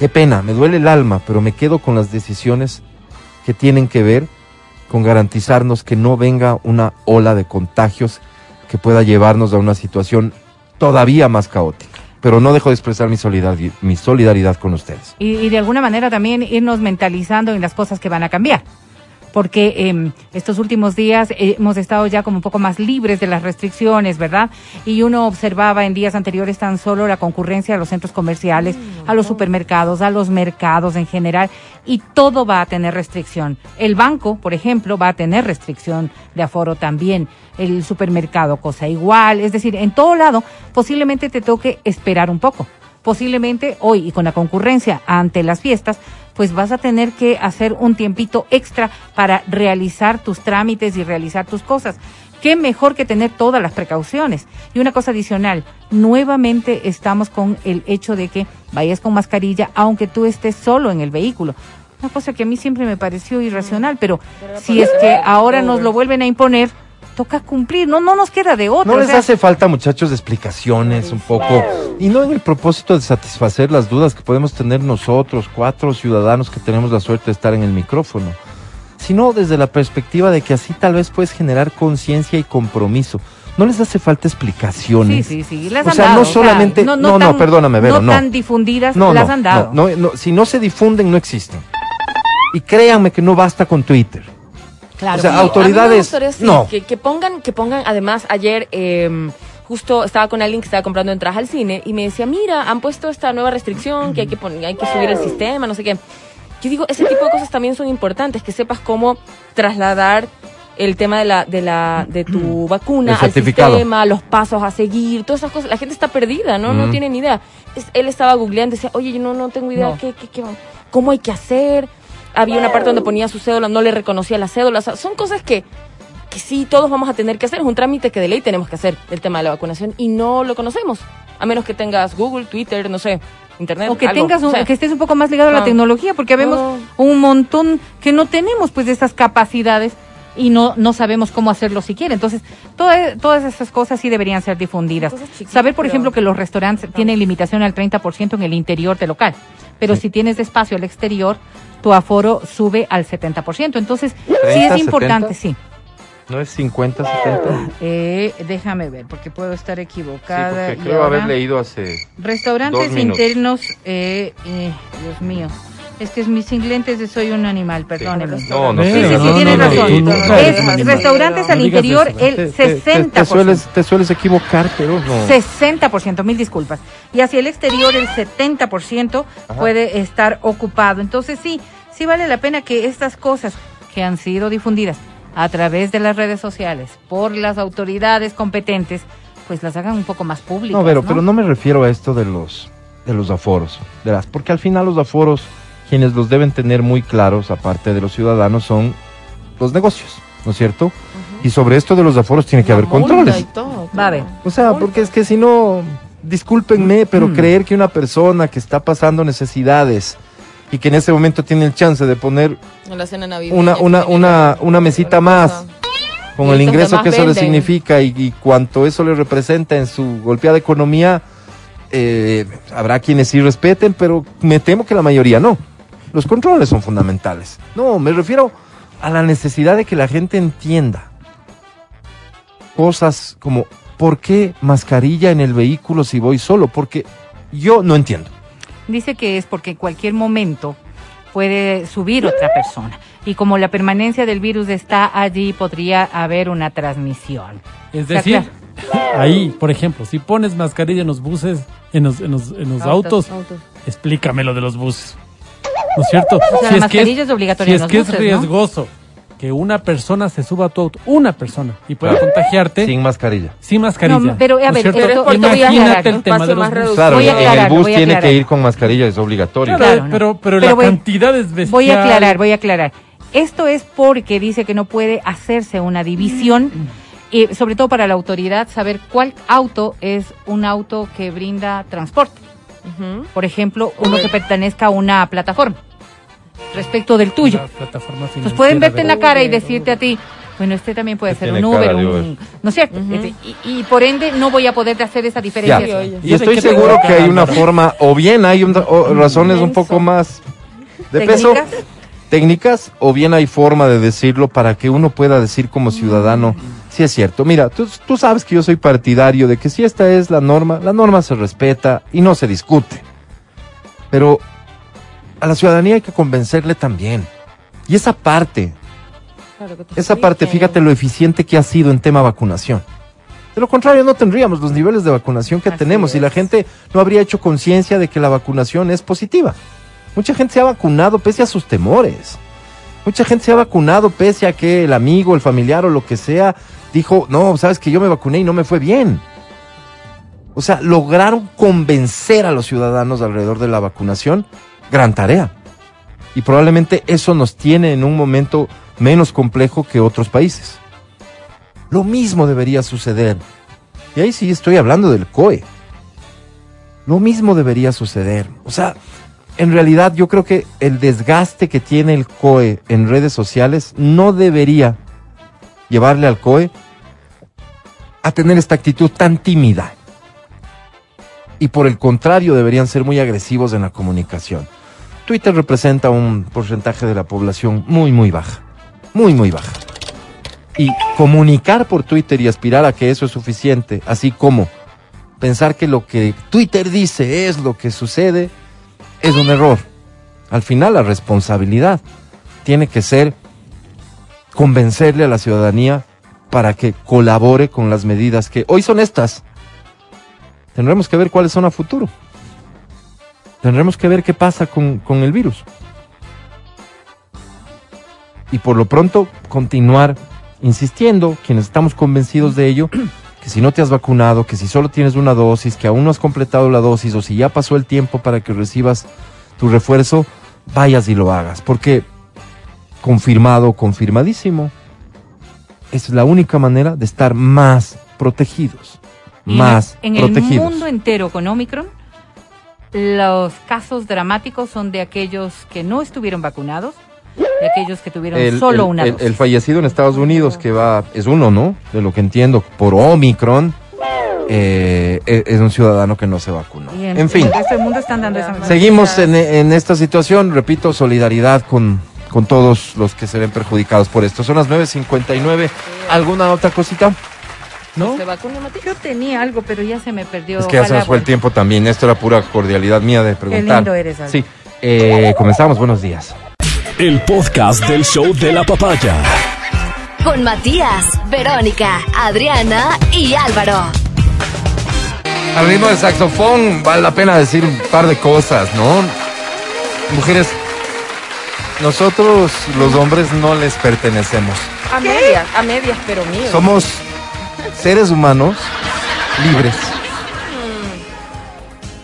qué pena, me duele el alma, pero me quedo con las decisiones que tienen que ver con garantizarnos que no venga una ola de contagios que pueda llevarnos a una situación todavía más caótica. Pero no dejo de expresar mi solidaridad, mi solidaridad con ustedes. Y, y de alguna manera también irnos mentalizando en las cosas que van a cambiar. Porque eh, estos últimos días eh, hemos estado ya como un poco más libres de las restricciones, ¿verdad? Y uno observaba en días anteriores tan solo la concurrencia a los centros comerciales, a los supermercados, a los mercados en general, y todo va a tener restricción. El banco, por ejemplo, va a tener restricción de aforo también. El supermercado, cosa igual. Es decir, en todo lado posiblemente te toque esperar un poco posiblemente hoy y con la concurrencia ante las fiestas, pues vas a tener que hacer un tiempito extra para realizar tus trámites y realizar tus cosas. Qué mejor que tener todas las precauciones. Y una cosa adicional, nuevamente estamos con el hecho de que vayas con mascarilla aunque tú estés solo en el vehículo. Una cosa que a mí siempre me pareció irracional, pero si es que ahora nos lo vuelven a imponer, toca cumplir, no, no nos queda de otra. No o les sea, hace falta, muchachos, de explicaciones un poco. Y no en el propósito de satisfacer las dudas que podemos tener nosotros, cuatro ciudadanos que tenemos la suerte de estar en el micrófono, sino desde la perspectiva de que así tal vez puedes generar conciencia y compromiso. No les hace falta Sí, explicaciones. sí, sí. Las O han sea, dado, no solamente- no, no, tan- perdóname, Vero, no no. tan difundidas, No, las no, han dado. no, no, no, si no se difunden, no existen. Y créanme que no basta con Twitter. Claro. o sea, autoridades, no. Que, que pongan, que pongan, además, ayer eh, justo estaba con alguien que estaba comprando entradas al cine y me decía, mira, han puesto esta nueva restricción que hay que, pon- hay que subir el sistema, no sé qué. Yo digo, ese tipo de cosas también son importantes, que sepas cómo trasladar el tema de la de la de tu vacuna El al sistema, los pasos a seguir, todas esas cosas. La gente está perdida, ¿no? No Mm. tiene ni idea. Es- él estaba googleando decía, oye, yo no, no tengo idea No. qué, qué, qué- cómo hay que hacer. Había una parte donde ponía su cédula, no le reconocía la cédula. O sea, son cosas que, que sí todos vamos a tener que hacer. Es un trámite que de ley tenemos que hacer, el tema de la vacunación, y no lo conocemos. A menos que tengas Google, Twitter, no sé, Internet. O que algo. tengas un- O sea, que estés un poco más ligado a la no. tecnología, porque vemos No. un montón que no tenemos pues de esas capacidades y no, no sabemos cómo hacerlo siquiera. Entonces, toda- todas esas cosas sí deberían ser difundidas. Saber, por ejemplo, que los restaurantes tienen limitación al 30% en el interior del local, pero si tienes espacio al exterior, tu aforo sube al 70%. Entonces, sí 30, es importante, 70. sí. ¿No es 50, 70? Eh, déjame ver, porque puedo estar Sí, equivocada. porque creo haber leído hace... Restaurantes Dos internos, eh, eh, Dios mío. Es que es mis lentes de soy un animal, perdóneme. No, no Sí. Sí, sí, sí, no, tienes no, no, razón. es restaurantes al No interior el Te- te- 60%. Te, sueles, te sueles equivocar, pero no. 60%, mil disculpas. Y hacia el exterior el 70% puede estar ocupado. Entonces sí, sí vale la pena que estas cosas que han sido difundidas a través de las redes sociales por las autoridades competentes, pues las hagan un poco más públicas. No, pero, pero no me refiero a esto de los, de los aforos, verás, porque al final los aforos, quienes los deben tener muy claros, aparte de los ciudadanos, son los negocios, ¿no es cierto? Y sobre esto de los aforos tiene que haber controles. y todo, haber. O sea, porque es que si no, discúlpenme, pero creer que una persona que está pasando necesidades y que en ese momento tiene el chance de poner En la cena navideña. una, mesita más con el ingreso que eso le significa y, y cuánto eso le representa en su golpeada economía, eh, habrá quienes sí respeten, pero me temo que la mayoría no. Los controles son fundamentales. No, me refiero a la necesidad de que la gente entienda cosas como ¿por qué mascarilla en el vehículo si voy solo? Porque yo no entiendo. Dice que es porque en cualquier momento puede subir otra persona. Y como la permanencia del virus está allí, podría haber una transmisión. Es decir, ahí, por ejemplo, si pones mascarilla en los buses, en los, en los, en los autos, autos. explícame lo de los buses. ¿No es cierto? O sea, la mascarilla es obligatoria Si en es los que buses, es ¿no? riesgoso que una persona se suba a tu auto, una persona, y pueda contagiarte sin, Sin mascarilla. mascarilla. No, pero, a ¿no es ver, cierto? pero es a Imagínate aclarar, el un tema de los más buses. reducido. Claro, Voy a en aclarar, el bus tiene que ir con mascarilla, es obligatorio. Claro, Claro, ¿no? pero, pero, Pero la voy- cantidad es bestial. Voy a aclarar, voy a aclarar. Esto es porque dice que no puede hacerse una división, y sobre todo para la autoridad, saber cuál auto es un auto que brinda transporte. Por ejemplo, uno que pertenezca a una plataforma respecto del tuyo. Pues pueden verte en la cara y decirte a ti, bueno, este también puede Este ser un Uber, un... ¿No es cierto? Este, y, y por ende no voy a poder hacer esa diferencia. Y Yo estoy seguro que hay una forma, o bien hay un- o razones un poco más de peso. ¿Técnicas? técnicas, o bien hay forma de decirlo para que uno pueda decir como ciudadano, si es cierto. Mira, tú, tú sabes que yo soy partidario de que si esta es la norma, la norma se respeta y no se discute. Pero a la ciudadanía hay que convencerle también. Y esa parte, Claro esa parte, fíjate lo eficiente que ha sido en tema vacunación. De lo contrario, no tendríamos los niveles de vacunación que Así tenemos y la gente no habría hecho conciencia de que la vacunación es positiva. Mucha gente se ha vacunado pese a sus temores. Mucha gente se ha vacunado pese a que el amigo, el familiar o lo que sea dijo, no, sabes que yo me vacuné y no me fue bien. O sea, lograron convencer a los ciudadanos alrededor de la vacunación. Gran tarea. Y probablemente eso nos tiene en un momento menos complejo que otros países. Lo mismo debería suceder. Y ahí sí estoy hablando del COE. Lo mismo debería suceder. O sea, en realidad yo creo que el desgaste que tiene el COE en redes sociales no debería llevarle al COE a tener esta actitud tan tímida. Y por el contrario, deberían ser muy agresivos en la comunicación. Twitter representa un porcentaje de la población muy, muy baja. Muy, muy baja. Y comunicar por Twitter y aspirar a que eso es suficiente, así como pensar que lo que Twitter dice es lo que sucede, es un error. Al final la responsabilidad tiene que ser convencerle a la ciudadanía para que colabore con las medidas que hoy son estas. Tendremos que ver cuáles son a futuro. Tendremos que ver qué pasa con, con el virus. Y por lo pronto continuar insistiendo, quienes estamos convencidos de ello, que si no te has vacunado, que si solo tienes una dosis, que aún no has completado la dosis o si ya pasó el tiempo para que recibas tu refuerzo, vayas y lo hagas. Porque confirmado, confirmadísimo, es la única manera de estar más protegidos. Más en, el protegidos. mundo entero con Omicron, los casos dramáticos son de aquellos que no estuvieron vacunados, de aquellos que tuvieron el, solo el- una el- dosis. el fallecido en Estados Unidos, que va, es uno, ¿no? De lo que entiendo, por Omicron, eh, e- es un ciudadano que no se vacunó. En fin, el resto del mundo están dando esa seguimos en, en esta situación, repito, solidaridad con, con todos los que se ven perjudicados por esto. Son las 9.59. ¿Alguna otra cosita? ¿No? ¿Se vacuna, Mati? Yo tenía algo, pero ya se me perdió. Es que ya se nos fue el tiempo también. Esto era pura cordialidad mía de preguntar. lindo eres. Sí, eh, comenzamos. Buenos días. El podcast del show de la papaya. Con Matías, Verónica, Adriana y Álvaro. Al ritmo de saxofón vale la pena decir un par de cosas, ¿no? Mujeres, nosotros los hombres no les pertenecemos. A medias, a medias, pero mío. Somos seres humanos libres.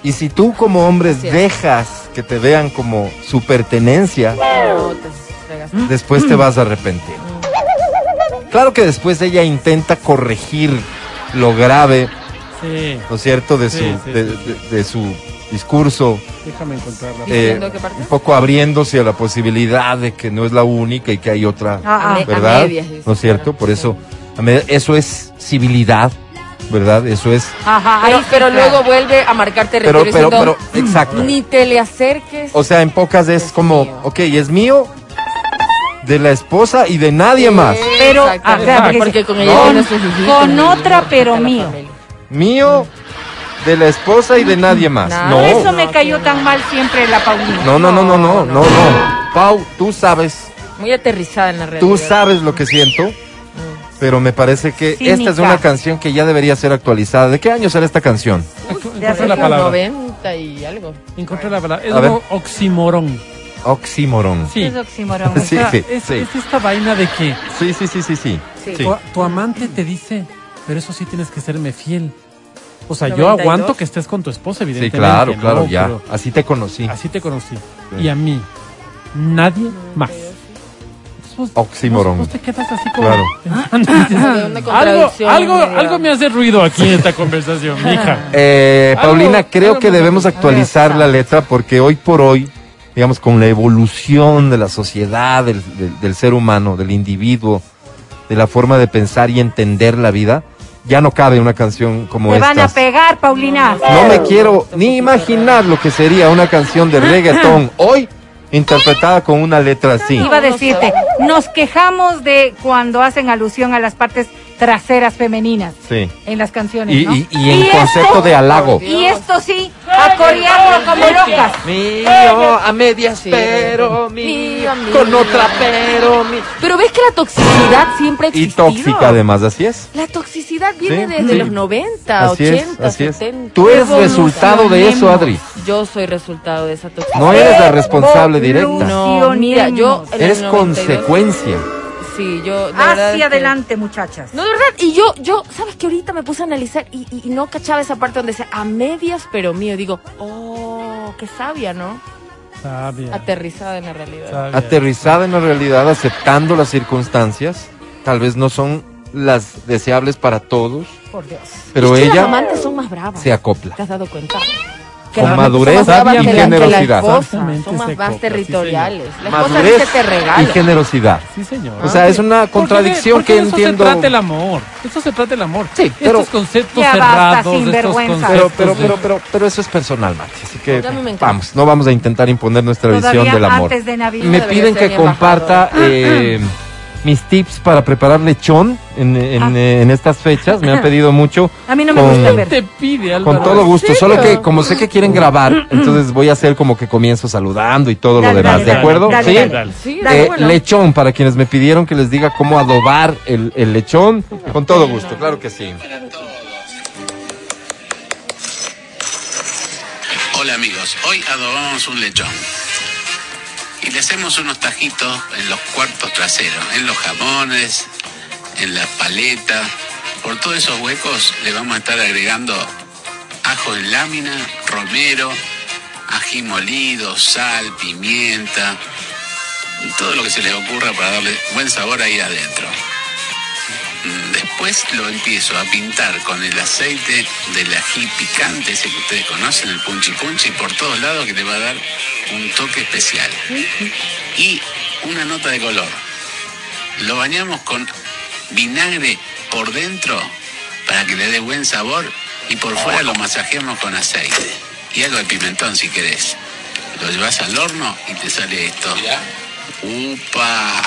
Y si tú como hombre dejas que te vean como su pertenencia, No, te fregas. después te vas a arrepentir. Claro que después ella intenta corregir lo grave, Sí, ¿no es cierto?, de su, Sí, sí, de, sí, de- de su discurso, déjame encontrarla. eh, un poco abriéndose a la posibilidad de que no es la única y que hay otra, Ah, ah. A ¿verdad? medias, ¿No es cierto? Por sí. eso, eso es civilidad, ¿verdad? Eso es... Ajá, Pero, pero luego vuelve a marcar Pero, territorio pero, pero, diciendo, exacto. ni te le acerques. O sea, en pocas es Es como, mío. ok, es mío, de la esposa y de nadie más. Pero, ah, claro, porque con ella Con- otra, no pero mío. Mío, de la esposa y de nadie más. No. Por eso me cayó tan mal siempre la Paulina. No, no, no, no, no, no, No. Pau, tú sabes, Muy aterrizada en la realidad. tú sabes lo que siento. pero me parece que esta es una canción que ya debería ser actualizada. ¿De qué año será esta canción? Encontré la palabra. 90 y algo. Encontré la palabra. Es A ver. un oxímoron. Oxímoron. Sí. Es oxímoron. Sí, O sea, sí, es, sí. es esta vaina de que Sí, sí, sí, sí, sí. Sí. Sí. tu, tu amante te dice, pero eso sí tienes que serme fiel. O sea, yo 92. aguanto que estés con tu esposa, Sí, evidentemente. claro, ¿no? claro, ya. Pero Así te conocí. Así te conocí. Sí. Y a mí, nadie más. Vos- Oxímoron. Vos, vos te quedas así como Claro. pensando Una algo, algo, algo me hace ruido aquí en esta conversación, mija. Eh, Paulina, creo algo que debemos actualizar la letra porque hoy por hoy, digamos, con la evolución de la sociedad, del, del- del ser humano, del individuo, de la forma de pensar y entender la vida, ya no cabe una canción como Te van a esta. pegar, Paulina. No me quiero ni imaginar lo que sería una canción de reggaetón hoy interpretada con una letra así. Iba a decirte, nos quejamos de cuando hacen alusión a las partes traseras femeninas Sí. en las canciones, Y, ¿no? y- y en esto- concepto de halago. Y esto sí, a corearlo como locas. Mío, a medias, pero Mío, mío. con otra, pero mi- Pero ves que la toxicidad siempre ha Y existido. tóxica además, así es. La toxicidad viene Sí, desde sí. los 90, Así es, 80, así es. 70. Tú eres resultado de eso, Adri. Yo soy resultado de esa toxicidad. No eres la responsable directa. No, mira, yo en el Eres 92 consecuencia. Sí, yo de verdad es Hacia que- adelante, muchachas. No, de verdad, y yo, yo, sabes que ahorita me puse a analizar y, y- y no cachaba esa parte donde decía a medias, pero mío. Digo, oh, qué sabia, ¿no? Sabia, Aterrizada en la realidad. sabia. Aterrizada en la realidad, aceptando las circunstancias. Tal vez no son las deseables para todos, Por Dios. pero Es que las ella amantes son más bravas. se acopla. ¿Te has dado cuenta? Con madurez y generosidad. son más, copla, sí, territoriales. la esposa Madurez dice te y regalo. generosidad. Sí, señor. O sea, es una contradicción porque que entiendo. Eso se trata el amor. Eso se trata el amor. Sí, pero- Estos conceptos Ya basta, cerrados, estos sinvergüenza. conceptos. Pero, pero, pero, pero, pero eso es personal, Mati. Así que vamos, no vamos a intentar imponer nuestra Todavía visión del amor. antes de Navidad. Me piden que comparta eh, mis tips para preparar lechón en, en, Ah. eh, en estas fechas. Me han pedido mucho. A mí no me con- gusta ¿Quién ver. te pide, Álvaro? Con todo gusto, ¿En solo que como sé que quieren grabar, entonces voy a hacer como que comienzo saludando y todo Dale, lo demás, dale, ¿de acuerdo? dale, ¿Sí? dale. Dale. Sí, Eh, bueno. lechón, para quienes me pidieron que les diga cómo adobar el, el lechón, con todo gusto, claro que sí. Hola amigos, hoy adobamos un lechón. Y le hacemos unos tajitos en los cuartos traseros, en los jamones, en la paleta. Por todos esos huecos le vamos a estar agregando ajo en lámina, romero, ají molido, sal, pimienta, todo lo que se les ocurra para darle buen sabor ahí adentro. Después lo empiezo a pintar con el aceite del ají picante, ese que ustedes conocen, el punchi punchi, por todos lados que le va a dar un toque especial. Y una nota de color. Lo bañamos con vinagre por dentro para que le dé buen sabor y por fuera lo masajeamos con aceite. Y algo de pimentón si querés. Lo llevas al horno y te sale esto. ¡Upa!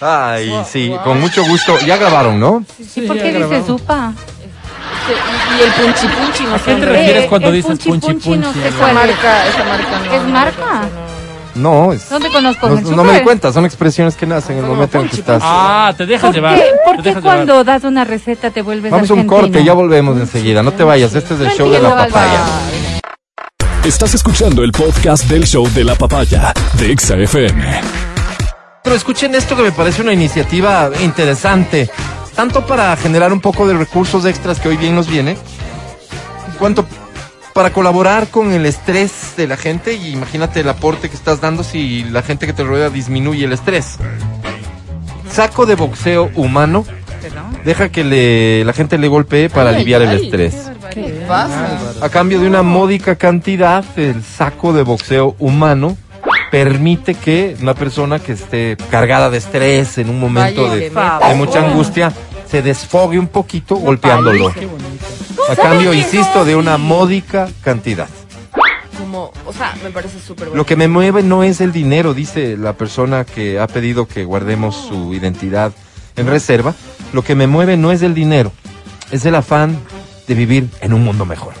Ay, sí, con mucho gusto. Ya grabaron, ¿no? Sí, ¿Por qué dices upa? Y el punchi punchi no ¿A qué te refieres cuando dices punchi punchi punchi no sé? Esa marca, esa marca no. ¿Es no, marca? no, no, no. No, es. ¿Dónde conozco? No, ¿En el no me di cuenta, son expresiones que nacen en el momento en que estás. Ah, te dejas ¿Por llevar. qué, por qué cuando das una receta te vuelves Vamos a un corte, ya volvemos enseguida. No te vayas, este es el show de la papaya. Estás escuchando el podcast del show de la papaya de Exa FM. Pero escuchen esto que me parece una iniciativa interesante, tanto para generar un poco de recursos extras que hoy bien nos viene, cuanto para colaborar con el estrés de la gente y imagínate el aporte que estás dando si la gente que te rodea disminuye el estrés. Saco de boxeo humano, deja que le- la gente le golpee para Ay, aliviar el estrés. ¿Qué pasa? A cambio de una módica cantidad, el saco de boxeo humano permite que una persona que esté cargada de estrés en un momento Vaya, de, mucha angustia se desfogue un poquito golpeándolo. A cambio, insisto, de una módica cantidad. Como, o sea, me parece súper bueno. Lo que me mueve no es el dinero, dice la persona que ha pedido que guardemos su identidad en reserva. Lo que me mueve no es el dinero, es el afán de vivir en un mundo mejor.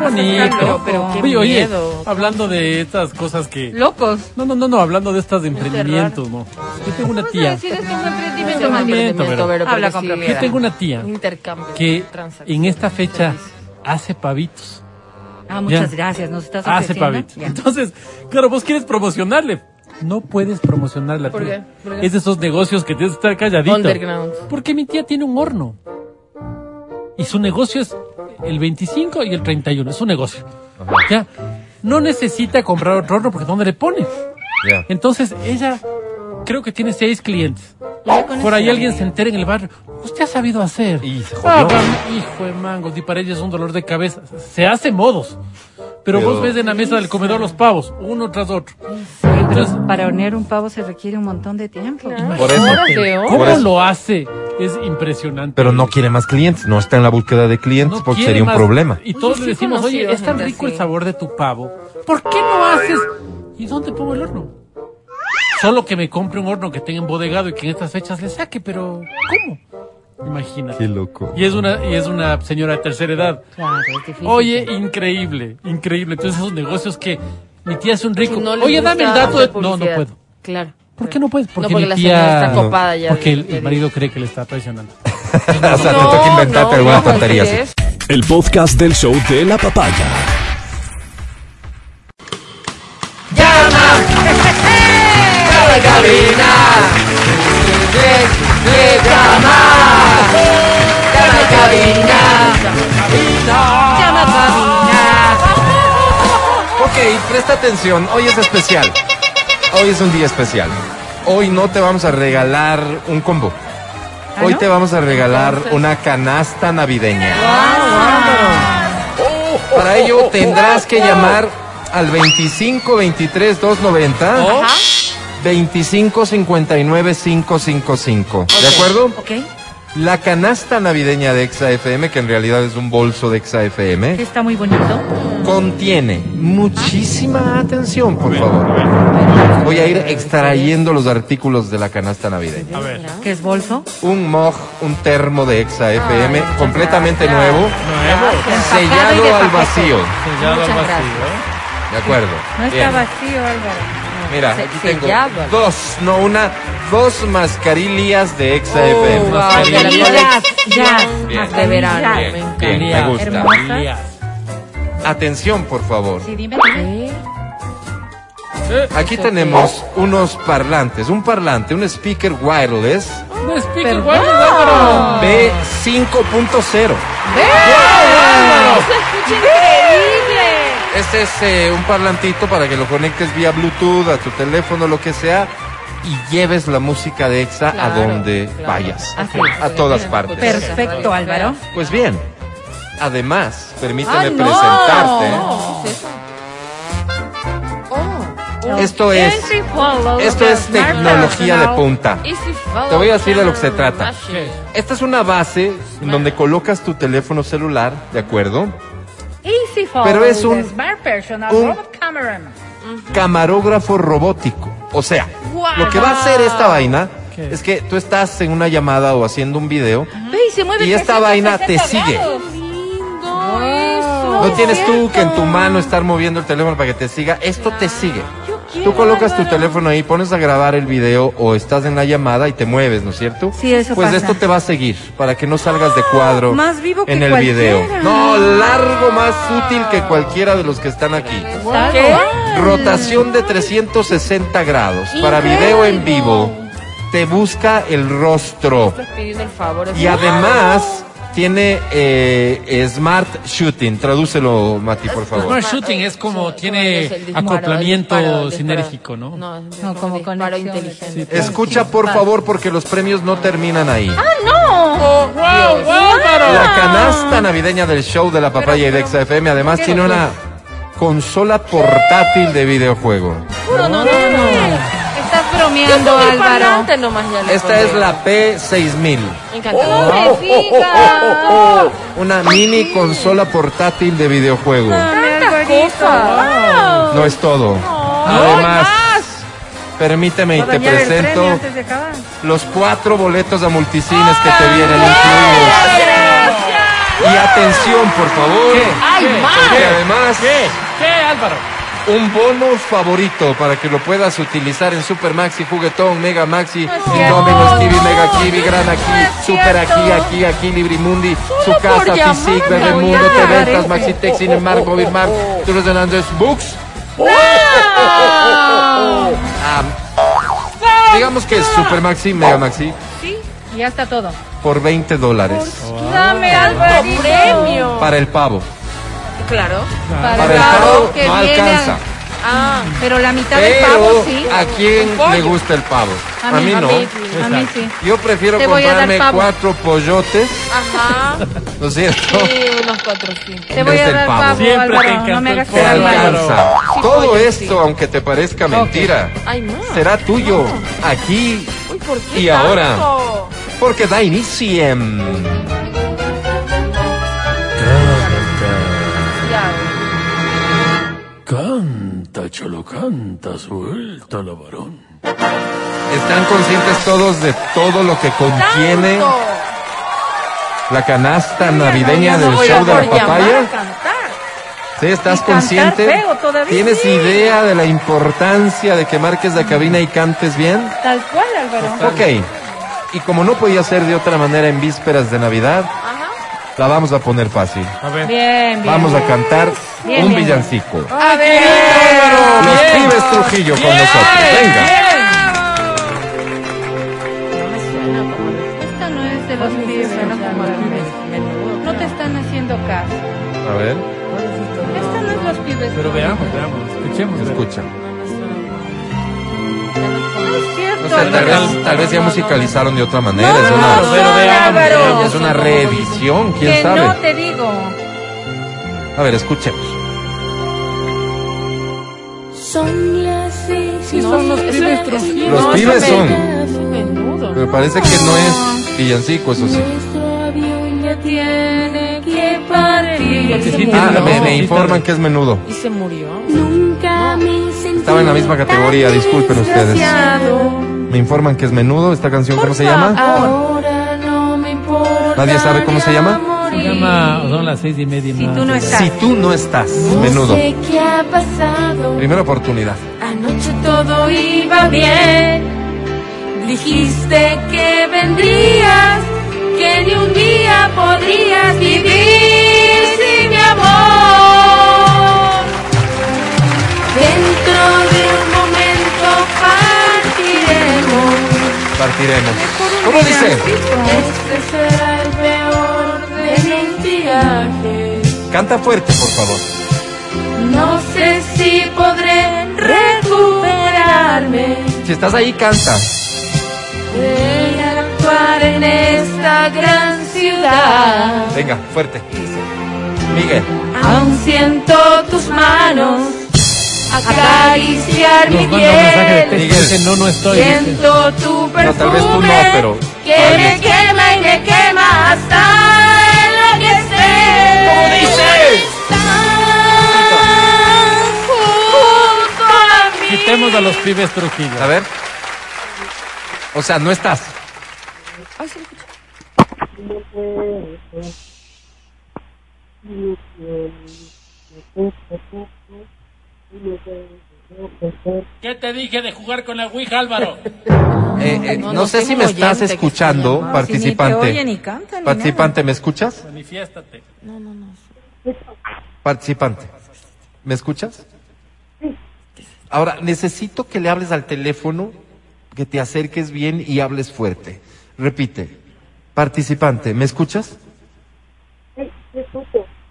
Bonito. Pero- pero qué oye, oye, miedo. hablando de estas cosas que... Locos. No, no, no, no, hablando de estos emprendimientos, ¿no? Yo tengo una tía. decir esto es un emprendimiento? momento, un momento, Vero. Vero, porque Habla con sí, propiedad. Yo tengo una tía intercambio. que transacción. en esta fecha hace pavitos. Ah, muchas Ya. gracias. Nos estás Hace ofreciendo. pavitos. Ya. Entonces, claro, vos quieres promocionarle. No puedes promocionarla. ¿Por tía. qué? ¿Por qué? Es de esos negocios que tienes que estar calladito. Underground. Porque mi tía tiene un horno. Y su negocio es el 25 y el 31. Es su negocio. Ya. No necesita comprar otro horno porque ¿dónde le pone? Entonces, ella creo que tiene seis clientes. Por ahí alguien se entera en el barrio. Usted ha sabido hacer. Y se jodió. Ah, hijo de mangos, y para ella es un dolor de cabeza. Se hace modos. Pero, Pero- vos ves en la mesa del comedor los pavos, uno tras otro. Pero para hornear un pavo se requiere un montón de tiempo. Por eso. ¿Cómo Por eso. lo hace? Es impresionante. Pero no quiere más clientes, no está en la búsqueda de clientes No porque sería un más. problema. Y todos Sí, le sí decimos, oye, es tan rico el sabor de tu pavo. ¿Por qué no haces? ¿Y dónde pongo el horno? Solo que me compre un horno que tenga embodegado y que en estas fechas le saque, pero ¿cómo? Imagínate. Qué loco. Y es una, y es una señora de tercera edad. Claro, es difícil. Oye, increíble, increíble. Entonces esos negocios que mi tía es un rico. No Oye, dame el dato de... No, no puedo. Claro. ¿Por qué no puedes? Porque, porque mi la tía... señora está copada ya Porque el, el marido cree que le está traicionando. o sea, te toca inventarte alguna no, tontería ¿qué así. es? El podcast del show de la papaya. Llama a cabina. Ok, presta atención, hoy es especial. Hoy es un día especial. Hoy no te vamos a regalar un combo. ¿Ah, Hoy te vamos a regalar una canasta navideña. Para ello tendrás que llamar al 25 23 290 25 59 555. ¿De acuerdo? Ok. La canasta navideña de Exa FM, que en realidad es un bolso de Exa Que FM, está muy bonito. contiene muchísima atención, por favor. Voy a ir extrayendo los artículos de la canasta navideña. A ver. ¿Qué es bolso? Un moj, un termo de Exa FM, completamente gracias. nuevo, de sellado al vacío. Sellado al vacío, gracias. ¿eh? De acuerdo. No está Bien. vacío, Álvaro. Mira, Se- aquí tengo dos, no una, dos mascarillas de Exa FM. wow, de la Mascarillas. de verano. Bien, me encanta. bien, me gusta. Hermosa. Atención, por favor. Sí, dime. Aquí tenemos unos parlantes, un parlante, un speaker wireless Perdón. guay, Álvaro. B5.0. ¡Se escucha increíble! Este es eh, un parlantito para que lo conectes vía Bluetooth a tu teléfono, lo que sea, y lleves la música de EXA a donde claro. vayas, Así a todas partes. Perfecto, Álvaro. Pues bien, además, permíteme ¡Ah, no! presentarte. ¿Qué es eso? Oh. Esto es, esto es tecnología de punta. Te voy a decir de lo que se trata. Esta es una base en donde colocas tu teléfono celular, ¿de acuerdo? Easy Pero es un- the Smart Personal un- camarógrafo robótico. O sea, lo que va a hacer esta vaina ¿Qué? es que tú estás en una llamada o haciendo un video y se mueve y esta 360 vaina te sigue. No tienes tú que en tu mano estar moviendo el teléfono para que te siga. Esto te sigue. Tú colocas tu teléfono ahí, pones a grabar el video o estás en la llamada y te mueves, ¿no es cierto? Sí, eso Pues pasa. esto te va a seguir para que no salgas de cuadro Más vivo que en el cualquiera. video. No, largo, más útil que cualquiera de los que están aquí. ¿Qué? Rotación de 360 grados. Para video en vivo, te busca el rostro. Estás pidiendo el favor. Y además tiene eh, Smart Shooting. Tradúcelo, Mati, por favor. Smart Shooting es como tiene Es el disparo, acoplamiento disparo, sinérgico, ¿no? No, No, como conexión. inteligente. Escucha, por favor, porque los premios no terminan ahí. ¡Wow, Álvaro! La canasta navideña del show de la papaya y de XFM además tiene una consola portátil de videojuego. No, no, no, no. Estás bromeando, Álvaro. nomás ya Esta es la P6000. Me encanta. Oh. Una mini consola portátil de videojuego. Tantas cosas. No es todo. Además, permíteme y te presento los cuatro boletos a multicines que te vienen incluidos. Y atención, por favor. Porque además ¿Qué? ¿Qué, Álvaro? Un bonus favorito para que lo puedas utilizar en Super Maxi, Juguetón, Mega Maxi, No. Domino's, Kiwi, Mega No, Kiwi, Gran no aquí, Super aquí, aquí, aquí, Librimundi, su casa, Fisic, Bebemundo, Estas, ese. Maxitex, Cinemark, Movilmar, Tours de Hernández, Books. Ah, digamos que es Super Maxi, Mega Maxi, Sí, ya está todo. por 20 dólares. Dame algo premio! Para el pavo. Claro. Para el pavo que no viene alcanza. Ah, Pero la mitad del pavo sí. ¿a quién le gusta el pavo? A A mí, a no. mí, a mí sí. Yo prefiero Te comprarme cuatro pollotes, ajá. ¿no es cierto? Sí, unos cuatro, sí. Te voy a dar pavo. pavo, Siempre Álvaro. No me hagas alcanza. Sí, Todo pollo, esto, sí. aunque te parezca mentira, Ay, no. será tuyo aquí Uy, ¿por qué y tanto? ahora. porque da inicio. Canta, cholo, canta, suelta la varón. ¿Están conscientes todos de todo lo que contiene Tanto. la canasta navideña no del show de la papaya? ¿Sí? ¿Estás consciente? feo todavía. ¿Tienes Sí. idea de la importancia de que marques la cabina y cantes bien? Tal cual, Álvaro. Ok. Y como no podía ser de otra manera en vísperas de Navidad, Ajá. La vamos a poner fácil. A ver. Bien, bien. Vamos a cantar Bien, un bien. villancico. A ver. Los pibes Trujillo con nosotros. Venga. Esta no es de los pibes. No te están haciendo caso. A ver, Esta no es los pibes. Pero veamos, veamos. Escuchemos. escucha. No es cierto. No sé, tal vez, tal vez ya musicalizaron de otra manera. No, es una, pero es reedición, quién Que sabe. no te digo. A ver, escuchemos. Son las seis. Sí, son los pibes. Los pibes son. menudo. Me parece que no es villancico, eso sí. Nuestro avión ya Tiene que partir. Porque sí Ah, me, me informan que es menudo. Y se murió. Estaba en la misma categoría, disculpen ustedes. Me informan que es menudo. ¿Esta canción cómo se llama? Ahora no me importa. ¿Nadie sabe cómo se llama? Se llama, son las seis y media. Si tú no estás. Si tú no estás, No menudo. sé qué ha pasado. Primera oportunidad. Anoche todo iba bien. Dijiste que vendrías, que ni un día podrías vivir Partiremos. ¿Cómo dice? Este será el peor de mis. Canta fuerte, por favor. No sé si podré recuperarme. Si estás ahí, canta. de actuar en esta gran ciudad. Venga, fuerte. Miguel. Aún siento tus manos acariciar mi piel. Miguel. No, no estoy. dice. Siento tu perfume No, tal vez tú no, pero que me quema y me quema hasta enloquecer. ¿Cómo dice? Estás junto a mí. Quitemos a los pibes Trujillo. A ver. O sea, no estás. ¿Qué te dije de jugar con la Ouija, Álvaro? Eh, eh, no, no sé si me estás escuchando, participante. Si ni te oye ni canta ni participante, ¿me escuchas? Manifiéstate. Participante. ¿Me escuchas? Ahora, necesito que le hables al teléfono, que te acerques bien y hables fuerte. Repite. Participante, ¿me escuchas?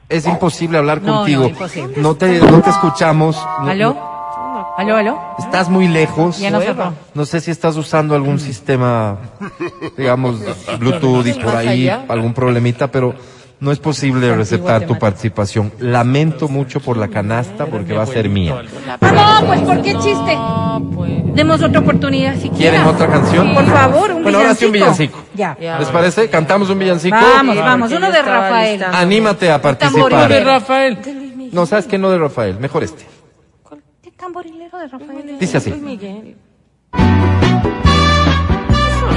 Es imposible hablar No, no, contigo. imposible. No te, no te escuchamos. No- ¿Aló? no- ¿Aló, aló? estás muy lejos. Ya no sé si estás usando algún sistema, digamos, Bluetooth y por ahí algún problemita, pero no es posible receptar tu participación. Lamento mucho por la canasta porque va a ser mía. Ah, no, pues ¿por qué chiste? Pues. Demos otra oportunidad si ¿Quieren otra canción? Por favor, un Bueno, ahora sí un villancico. Ya. Ya. ¿Les parece? ¿Cantamos un villancico? Vamos, Sí, vamos, uno de Rafael. Anímate a Tamborilero. De participar. Rafael. No, ¿sabes qué? No de Rafael, mejor este. ¿Qué tamborilero de Rafael? Dice así. Luis Miguel.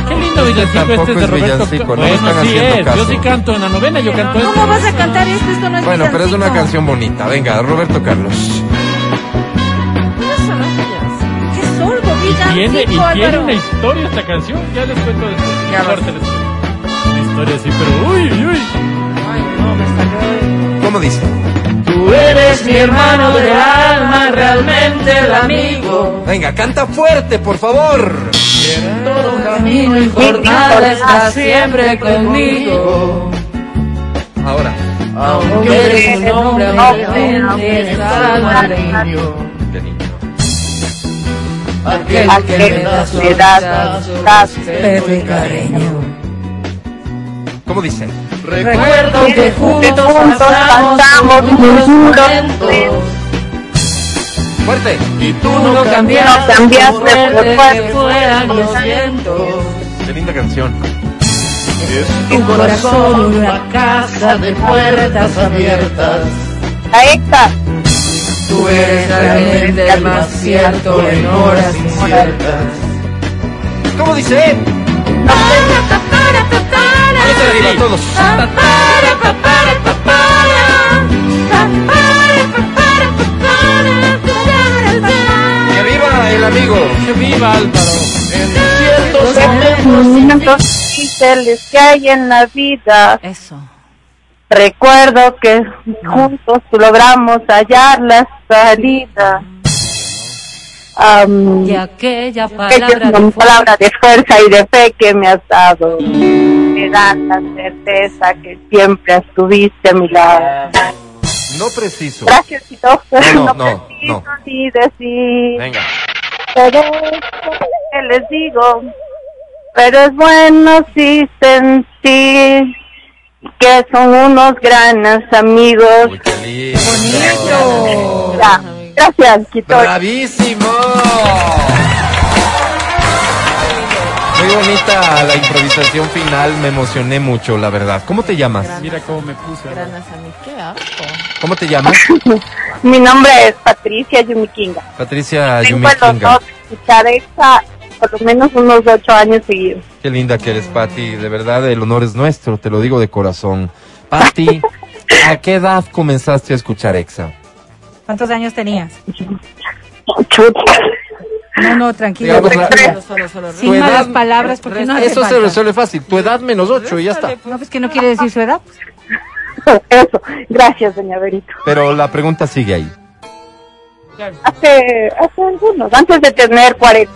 Qué lindo villancico este es de Roberto. Es villancico, no bueno, están sí es. Yo sí canto en la novena, yo canto ¿Cómo este. vas a cantar esto? Esto no Bueno, pero es una canción bonita. Venga, Roberto Carlos. Qué sordo, villancico, y tiene, y tiene una historia esta canción. Ya les cuento después. Ya Una historia así, pero uy, uy. Ay, no, me está salió. ¿Cómo dice? Tú eres mi hermano del alma, realmente el amigo. Venga, canta fuerte, por favor. Todo camino y jornada estás siempre conmigo. Ahora. Aunque eres un hombre, realmente es alma de niño. Aquel que me da soledad, respeto y cariño. ¿Cómo dice? Recuerdo que juntos pasamos muchos momentos. Fuerte. Y tú no cambiaste, cambiaste, fuerte fuerte. que fueran los vientos. Qué linda canción. Tu corazón una casa de puertas abiertas. Aexa, Tú eres realmente el más cierto en horas inciertas. ¿Cómo dice? Arriba todos. Y arriba el amigo. ¡Que viva Álvaro! esos momentos difíciles que hay en la vida. Eso. Recuerdo que juntos logramos hallar la salida. Am, Y aquella palabra una de palabra de fuerza y de fe que me has dado. Me da la certeza que siempre estuviste a mi lado. No preciso. Gracias, Tito. No, no, no, preciso no. ni decir. Venga. Pero que les digo, pero es bueno sí sentir que son unos grandes amigos. Uy, qué lindo. Ya, gracias, Quito. ¡Bravísimo! Muy bonita la improvisación final, me emocioné mucho, la verdad. ¿Cómo te llamas? Mira cómo me puse. Álvaro. Granas a mí, qué asco. ¿Cómo te llamas? Mi nombre es Patricia Yumikinga. Patricia Tengo Yumikinga. escuchar esta por lo menos unos ocho años seguidos. Qué linda que eres, Pati. De verdad, el honor es nuestro, te lo digo de corazón. Pati, ¿a qué edad comenzaste a escuchar EXA? ¿Cuántos años tenías? No, no, tranquilo. Digamos, Solo, solo, solo. Sin edad- malas palabras, porque no hace Eso se resuelve fácil. Tu edad menos ocho y ya está. No, pues que no quiere decir su edad. Eso. Gracias, doña Berito. Pero la pregunta sigue ahí. Hace, hace algunos, antes de tener 40.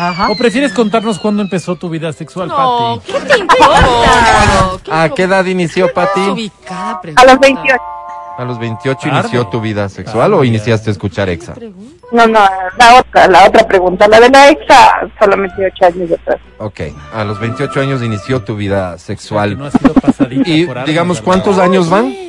Ajá. ¿O prefieres contarnos cuándo empezó tu vida sexual, No, Pati? ¿qué te importa? ¿A qué edad inició Pati? A los 28. ¿A los 28 Tarde. inició tu vida sexual o iniciaste a escuchar EXA? No, no, la otra, la otra pregunta. La de la exa, solamente 8 años atrás. Ok, a los 28 años inició tu vida sexual. no ha sido pasadita Y por digamos. ¿cuántos años van?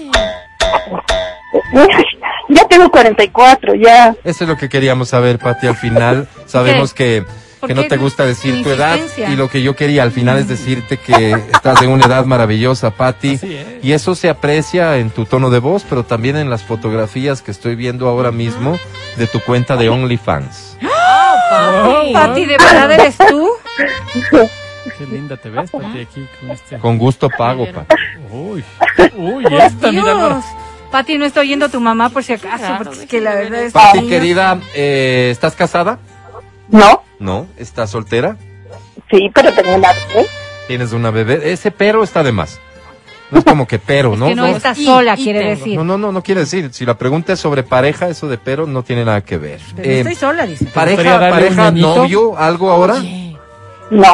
Ya tengo 44, ya. Eso es lo que queríamos saber, Pati, al final. Sabemos que, ¿Por que no te gusta decir tu edad y lo que yo quería al final es decirte que estás en una edad maravillosa, es. Y eso se aprecia en tu tono de voz, pero también en las fotografías que estoy viendo ahora mismo de tu cuenta de OnlyFans. Papi. Pati, ¿de verdad eres tú? Qué linda te ves, Pati, aquí con este. Con gusto pago, Pati. Uy, uy, esta, mira. Pati, no está oyendo tu mamá por si acaso, Claro, porque es que la verdad es Pati, querida, eh, ¿estás casada? ¿No? No. ¿Estás soltera? Sí, pero tengo una bebé. ¿Tienes una bebé? Ese pero está de más. No es como que pero, Es ¿no? que no No, está sola, y quiere decir. no, no, no, no quiere decir. Si la pregunta es sobre pareja, eso de pero no tiene nada que ver. Pero Eh, estoy sola, dice. pareja, pareja, novio, algo ahora. ¿No?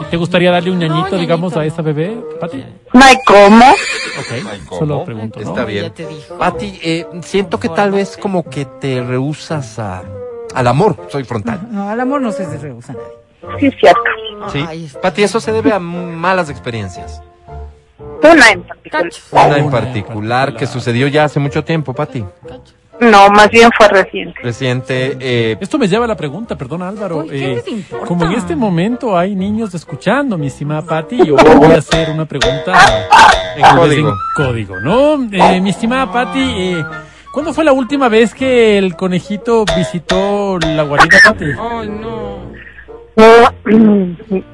¿Y ¿Te gustaría darle un ñañito, No, digamos, ñañito a esa bebé, Pati? No hay cómo. Ok, Ay, ¿cómo? solo pregunto, ¿no? Está bien. Ya te dijo. Pati, eh, siento que tal vez como que te rehusas a, al amor. Soy frontal. No, al amor no se rehúsa nadie. Sí, es cierto. ¿Sí? Ay, Pati, eso se debe a malas experiencias. Una en particular. Una en particular que sucedió ya hace mucho tiempo, Pati. No, más bien fue reciente. Reciente. Eh, Esto me lleva a la pregunta, perdón Álvaro. Uy, ¿qué eh, les importa? como en este momento hay niños escuchando, mi estimada Patti, yo voy a hacer una pregunta En código. en código, ¿no? Eh, mi estimada Patti, eh, ¿cuándo fue la última vez que el conejito visitó la guarida? Ay, no.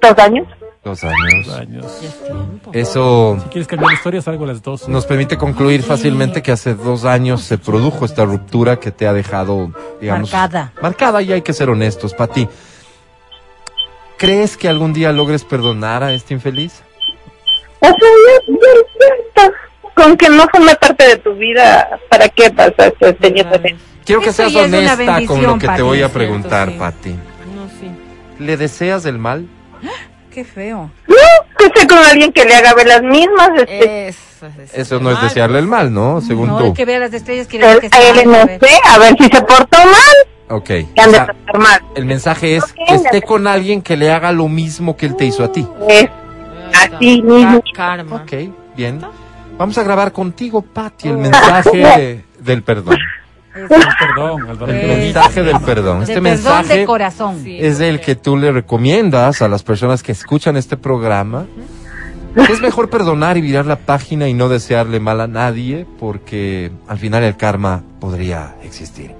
¿Dos años? Dos años. Dos años. Es. Eso Si quieres cambiar la historia, salgo a las dos. nos permite concluir fácilmente que hace dos años se produjo esta ruptura que te ha dejado, digamos, Marcada. Marcada y hay que ser honestos, Pati. ¿Crees que algún día logres perdonar a este infeliz? O sea, ya, ya, ya, con que no forme parte de tu vida, ¿para qué pasaste teniendo gente? Quiero que seas honesta con lo que te voy a Cierto, preguntar, sí. Pati. No, sí. ¿Le deseas el mal? Qué feo. No, que esté con alguien que le haga ver las mismas, este, Eso, es Eso no es desearle el mal, ¿no? Según No, tú. que vea las estrellas quiere él, decir que a está él mal, no a ver. sé, a ver si se portó mal, Ok. que o han de sea, mal. el mensaje es Ok, que esté con alguien que le haga lo mismo que él te hizo a ti. Es así mismo. Ca- Karma. Ok, bien. Vamos a grabar contigo, Pati, el mensaje del perdón. Perdón, Álvaro. El qué bonito. mensaje del perdón. De Este perdón mensaje de corazón. Es el que tú le recomiendas a las personas que escuchan este programa. Es mejor perdonar y virar la página y no desearle mal a nadie porque al final el karma podría existir.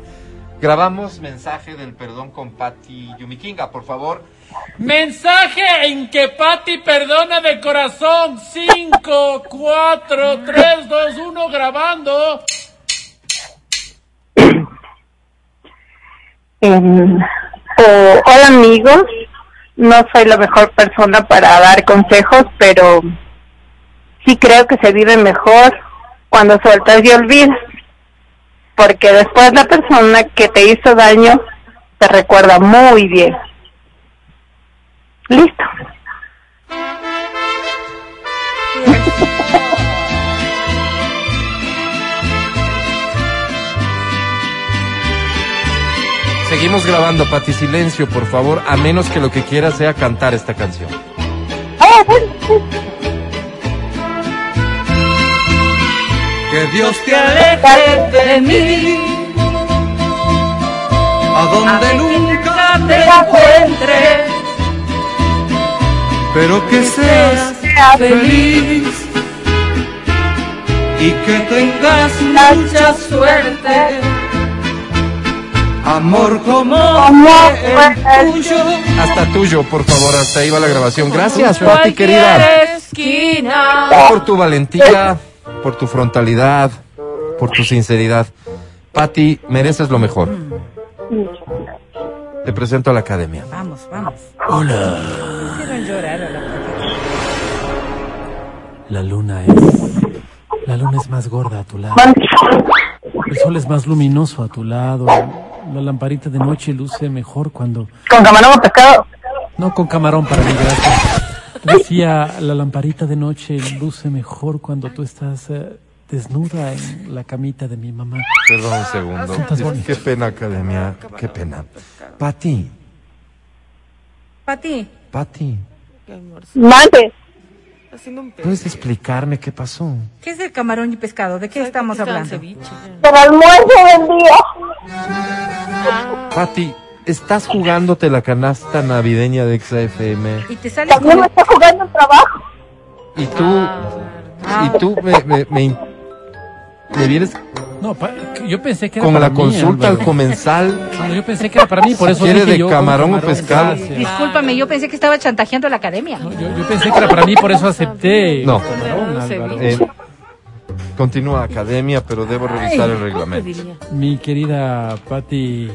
Grabamos mensaje del perdón con Patti Yumikinga, por favor. Mensaje en que Patti perdona de corazón. 5, 4, 3, 2, 1, grabando. Em, o- hola amigos, no soy la mejor persona para dar consejos, pero sí creo que se vive mejor cuando sueltas y olvidas, porque después la persona que te hizo daño te recuerda muy bien. Listo. Seguimos grabando, Pati, silencio, por favor, a menos que lo que quieras sea cantar esta canción. Ah. Que Dios te aleje de mí, a donde nunca te encuentre, pero que seas feliz y que tengas mucha suerte. Amor como Amor el tuyo. Hasta tuyo, por favor, hasta ahí va la grabación. Gracias, Pati, querida. Esquina. por tu valentía, por tu frontalidad, por tu sinceridad. Patti, mereces lo mejor. Te presento a la academia. Vamos, vamos. Hola. Llorar a la La luna es. La luna es más gorda a tu lado. El sol es más luminoso a tu lado. La lamparita de noche luce mejor cuando. Con camarón o pescado. No con camarón para mí, gracias. Decía, la lamparita de noche luce mejor cuando tú estás eh, desnuda en la camita de mi mamá. Perdón un segundo. Bonita. Qué pena, academia. Qué pena. Patti, Pati, Patti, Amor, Mande. haciendo un pedo. ¿puedes explicarme qué pasó? ¿qué es el camarón y pescado? ¿De qué estamos hablando? ceviche. El almuerzo del día. Patti, ¿estás jugándote la canasta navideña de XFM? Y te sales También con... me está jugando el trabajo. Y tú, Ah, y tú me, me, me, No, pa- yo pensé que era con para la mí, consulta al comensal. No, yo pensé que era para mí, por eso ¿Quiere dije de yo, camarón o pescado? gracias. Discúlpame, yo pensé que estaba chantajeando a la academia. No, yo, yo pensé que era para mí, por eso acepté. No. Camarón. Eh, continúa academia, pero debo revisar el reglamento. Mi querida Patti.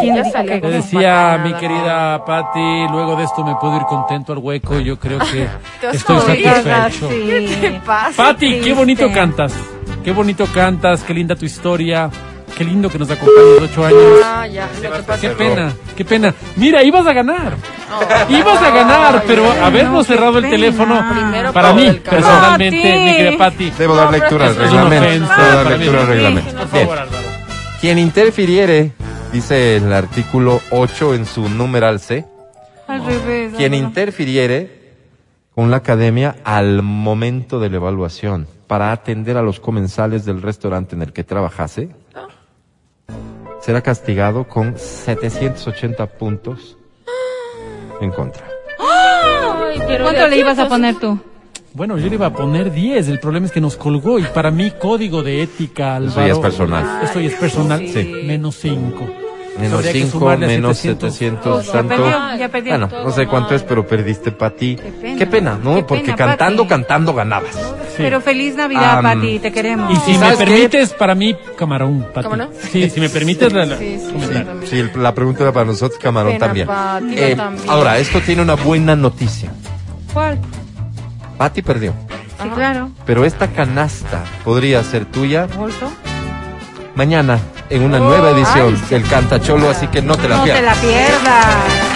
¿Quién Ya le salió que- Te con decía mi querida Patti, luego de esto me puedo ir contento al hueco. Yo creo que Te estoy satisfecho. ¿Qué pasa? Patti, qué bonito cantas. Qué bonito cantas, qué linda tu historia. Qué lindo que nos acompañes ocho años. Ah, ya. Qué pena, qué pena. Mira, ibas a ganar. Ibas a ganar, pero habernos cerrado el pena. teléfono, Primero para mí, personalmente, mi querida Patti, Debo dar lectura al reglamento. ofensa Debo dar lectura al reglamento. Quien interfiriere, dice el artículo 8 en su numeral C, Al revés. quien interfiriere con la academia al momento de la evaluación para atender a los comensales del restaurante en el que trabajase, será castigado con 780 puntos en contra. Ay, ¿Cuánto le ibas a poner tú? Bueno, yo le iba a poner 10, el problema es que nos colgó y para mí código de ética, Álvaro. ya es personal. Esto ya es personal, sí. menos 5. Menos Habría que 5, sumarle menos 700. 700, Ya tanto. perdió, ya perdió. Bueno, no sé cuánto es, pero perdiste, Pati. Qué pena. Qué pena, ¿no? Qué Porque pena, cantando, Pati. cantando ganabas. Pero feliz Navidad, Pati, te queremos. Y si me permites, para mí, camarón, Pati. ¿Cómo no? Sí, si me permites, la, la- Sí, sí. Sí, la pregunta era para nosotros, Camarón Pena, también. Pati, yo Eh, también. ahora, esto tiene una buena noticia. ¿Cuál? Pati perdió. Sí, claro. Pero esta canasta podría ser tuya ¿Bolso? mañana en una nueva edición del Cantacholo, así que no te la No te pierdas. la pierdas.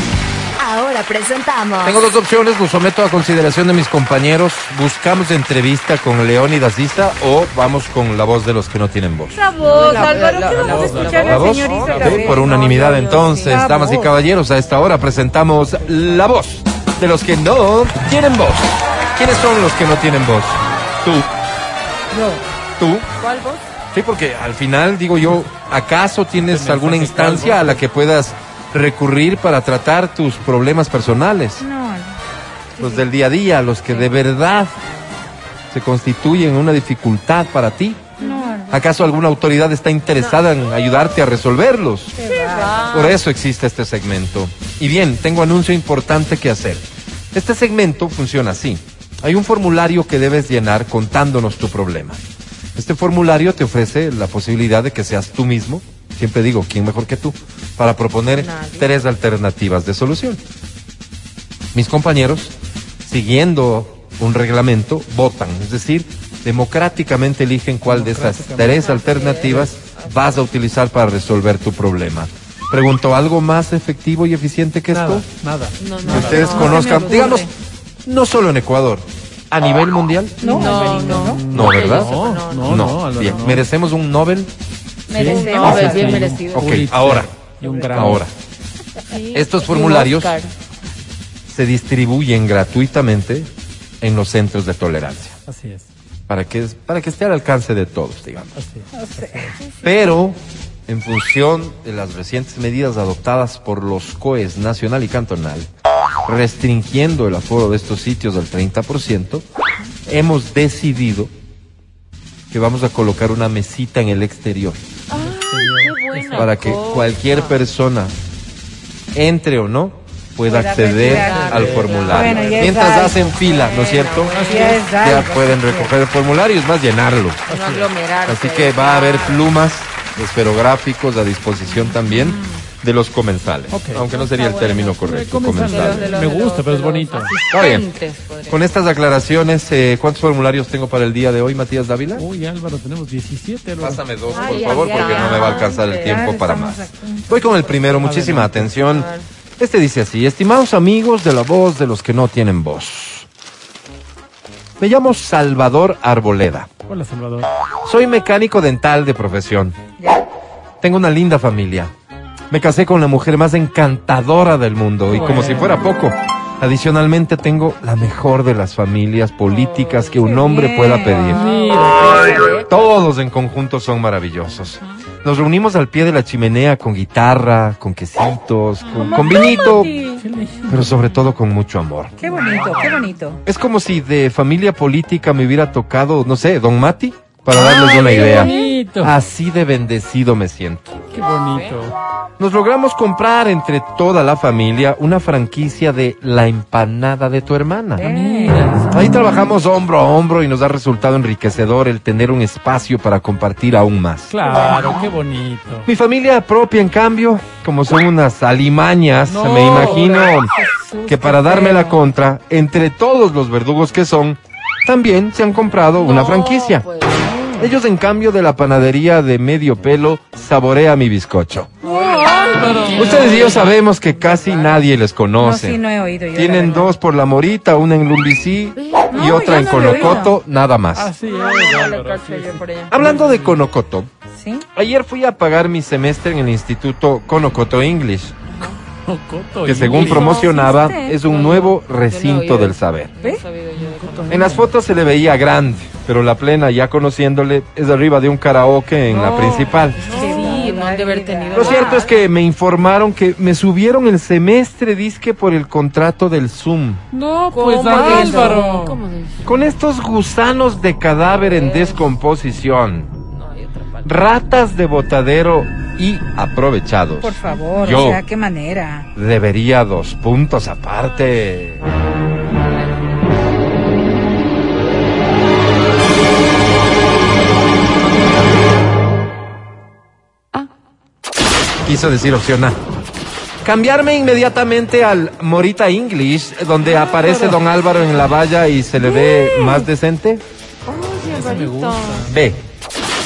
Ahora presentamos. Tengo dos opciones, lo someto a consideración de mis compañeros. ¿Buscamos entrevista con Leónidas Issa o vamos con la voz de los que no tienen voz? La voz, Álvaro, ¿qué vamos a escuchar ¿La voz? por unanimidad entonces, damas y caballeros, a esta hora presentamos la voz de los que no tienen voz. ¿Quiénes son los que no tienen voz? Tú. ¿Tú? ¿Cuál voz? Sí, porque al final, digo yo, ¿acaso tienes alguna instancia a la que puedas recurrir para tratar tus problemas personales? No, Los del día a día, los que de verdad se constituyen una dificultad para ti. ¿Acaso alguna autoridad está interesada en ayudarte a resolverlos? Por eso existe este segmento. Y bien, tengo anuncio importante que hacer. Este segmento funciona así. Hay un formulario que debes llenar contándonos tu problema. Este formulario te ofrece la posibilidad de que seas tú mismo, siempre digo, ¿quién mejor que tú? Para proponer Nadie. tres alternativas de solución. Mis compañeros, siguiendo un reglamento, votan, es decir, democráticamente eligen cuál de esas tres alternativas vas a utilizar para resolver tu problema. Pregunto, ¿algo más efectivo y eficiente que Nada, esto? nada. No, Que ustedes no, conozcan, digamos, no solo en Ecuador, a nivel mundial. No, No, no. No, ¿verdad? No, no, no, Bien, no. merecemos un Nobel. Merecemos. No, es bien Sí. merecido. Ok, Pulitzer ahora. Y un gran. Ahora, Sí. estos formularios se distribuyen gratuitamente en los centros de tolerancia. Así es. Para que, para que esté al alcance de todos, digamos. Así es. Pero, en función de las recientes medidas adoptadas por los COES nacional y cantonal, restringiendo el aforo de estos sitios al 30%, hemos decidido que vamos a colocar una mesita en el exterior buena para que cosa. cualquier persona, entre o no, pueda acceder retirar. al formulario. Bueno, Mientras hacen fila, ¿no es cierto? Ya pueden recoger el formulario, es más, llenarlo. No. Así que va a haber plumas, esferográficos a disposición también de los comensales. Aunque no sería el término correcto, Comensales. Me gusta, pero es bonito. Está bien. Con estas aclaraciones, eh, ¿cuántos formularios tengo para el día de hoy, Matías Dávila? Uy, Álvaro, tenemos 17. Álvaro. Pásame dos, por Ay, favor, ay, porque ay, no me va a alcanzar el tiempo para más. aquí. Voy con el primero, muchísima atención. Este dice así, estimados amigos de la voz de los que no tienen voz. Me llamo Salvador Arboleda. Hola, Salvador. Soy mecánico dental de profesión. Tengo una linda familia. Me casé con la mujer más encantadora del mundo y como si fuera poco. Adicionalmente tengo la mejor de las familias políticas que un hombre pueda pedir. Todos en conjunto son maravillosos. Nos reunimos al pie de la chimenea con guitarra, con quesitos, con, con vinito, pero sobre todo con mucho amor. Qué bonito, qué bonito. Es como si de familia política me hubiera tocado, no sé, Don Mati, para darles una idea. bonito. Así de bendecido me siento. Qué bonito. Nos logramos comprar entre toda la familia una franquicia de la empanada de tu hermana. Mira. Ahí trabajamos hombro a hombro y nos ha resultado enriquecedor el tener un espacio para compartir aún más. Claro, qué bonito. Mi familia propia, en cambio, como son unas alimañas, No, me imagino Jesús, que para darme la contra, entre todos los verdugos que son, también se han comprado una franquicia. pues. Ellos, en cambio de la panadería de medio pelo, saborea mi bizcocho. Álvaro. Ustedes y yo sabemos que casi nadie les No, conoce. sí, no he oído yo. la Tienen dos por la Morita, una en Lumbicí y No, otra en Conocoto, nada más. Sí, allá. Hablando de Conocoto, ¿Sí? ayer fui a pagar mi semestre en el Instituto Conocoto English, que según promocionaba es un nuevo recinto del saber. En las fotos se le veía grande, pero la plena, ya conociéndole, es arriba de un karaoke en la principal. Sí, no han de haber tenido. Lo cierto es que me informaron que me subieron el semestre disque por el contrato del Zoom. No, ¿Cómo pues Álvaro. ¿Cómo de Con estos gusanos de cadáver en descomposición, otra palabra. ratas de botadero y aprovechados. Por favor, Yo. o sea, qué manera. Debería dos puntos aparte. Quiso decir opción A. Cambiarme inmediatamente al Morita English, donde aparece Don Álvaro en la valla y se le ve más decente. Alvarito. gusta. B.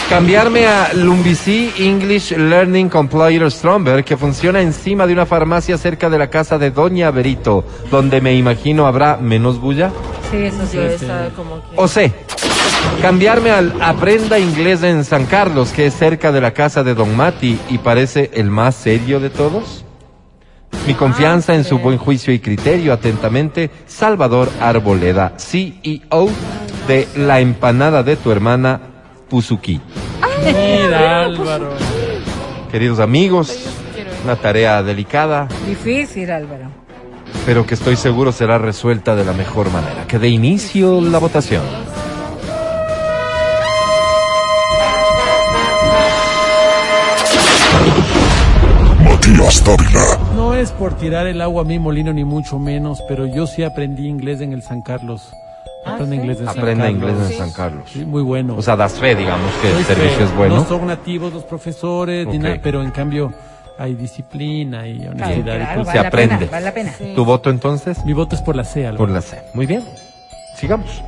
Cambiarme a Lumbici English Learning Complier Stromberg, que funciona encima de una farmacia cerca de la casa de Doña Berito, donde me imagino habrá menos bulla. Sí, eso sí. Esa como que. O C. Cambiarme al Aprenda Inglés en San Carlos, que es cerca de la casa de Don Mati y parece el más serio de todos. Mi confianza en su buen juicio y criterio, atentamente, Salvador Arboleda, CEO de La Empanada de tu hermana, Puzuki. Mira, Álvaro. Queridos amigos, una tarea delicada, Difícil, Álvaro. pero que estoy seguro será resuelta de la mejor manera. Que dé inicio la votación. Matías Dávila. No es por tirar el agua a mi molino ni mucho menos, pero yo sí aprendí inglés en el San Carlos. Aprende inglés en San Aprenda Carlos. inglés en San Carlos. Sí, muy bueno. O sea, das fe, digamos, que el Doy servicio fe. es bueno. No son nativos los profesores, ni Ok. nada, pero en cambio hay disciplina y honestidad. y Claro, cultura. se vale la aprende. pena, vale la pena. ¿Tu voto entonces? Mi voto es por la C. Por la C. Muy bien. Sigamos.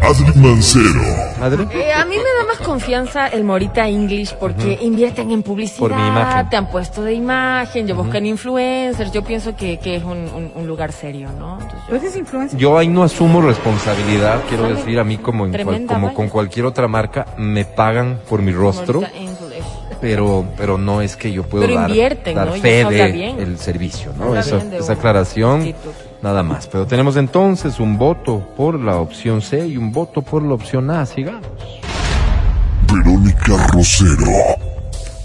Adri Mancero. Madre. Eh, a mí me da más confianza el Morita English porque invierten en publicidad, Por mi imagen. te han puesto de imagen, yo buscan influencers, yo pienso que, que es un, un- un lugar serio, ¿no? Entonces, ¿Tú eres influencer? Yo ahí no asumo responsabilidad, quiero decir, a mí como, en cual- como con cualquier otra marca, me pagan por mi rostro, Morita English. pero, pero no es que yo puedo Pero dar, invierten, dar ¿no? Fe de bien. el servicio, ¿no? Habla Esa, esa aclaración, instituto. Nada más. Pero tenemos entonces un voto por la opción C y un voto por la opción A, sigamos. Verónica Rosero.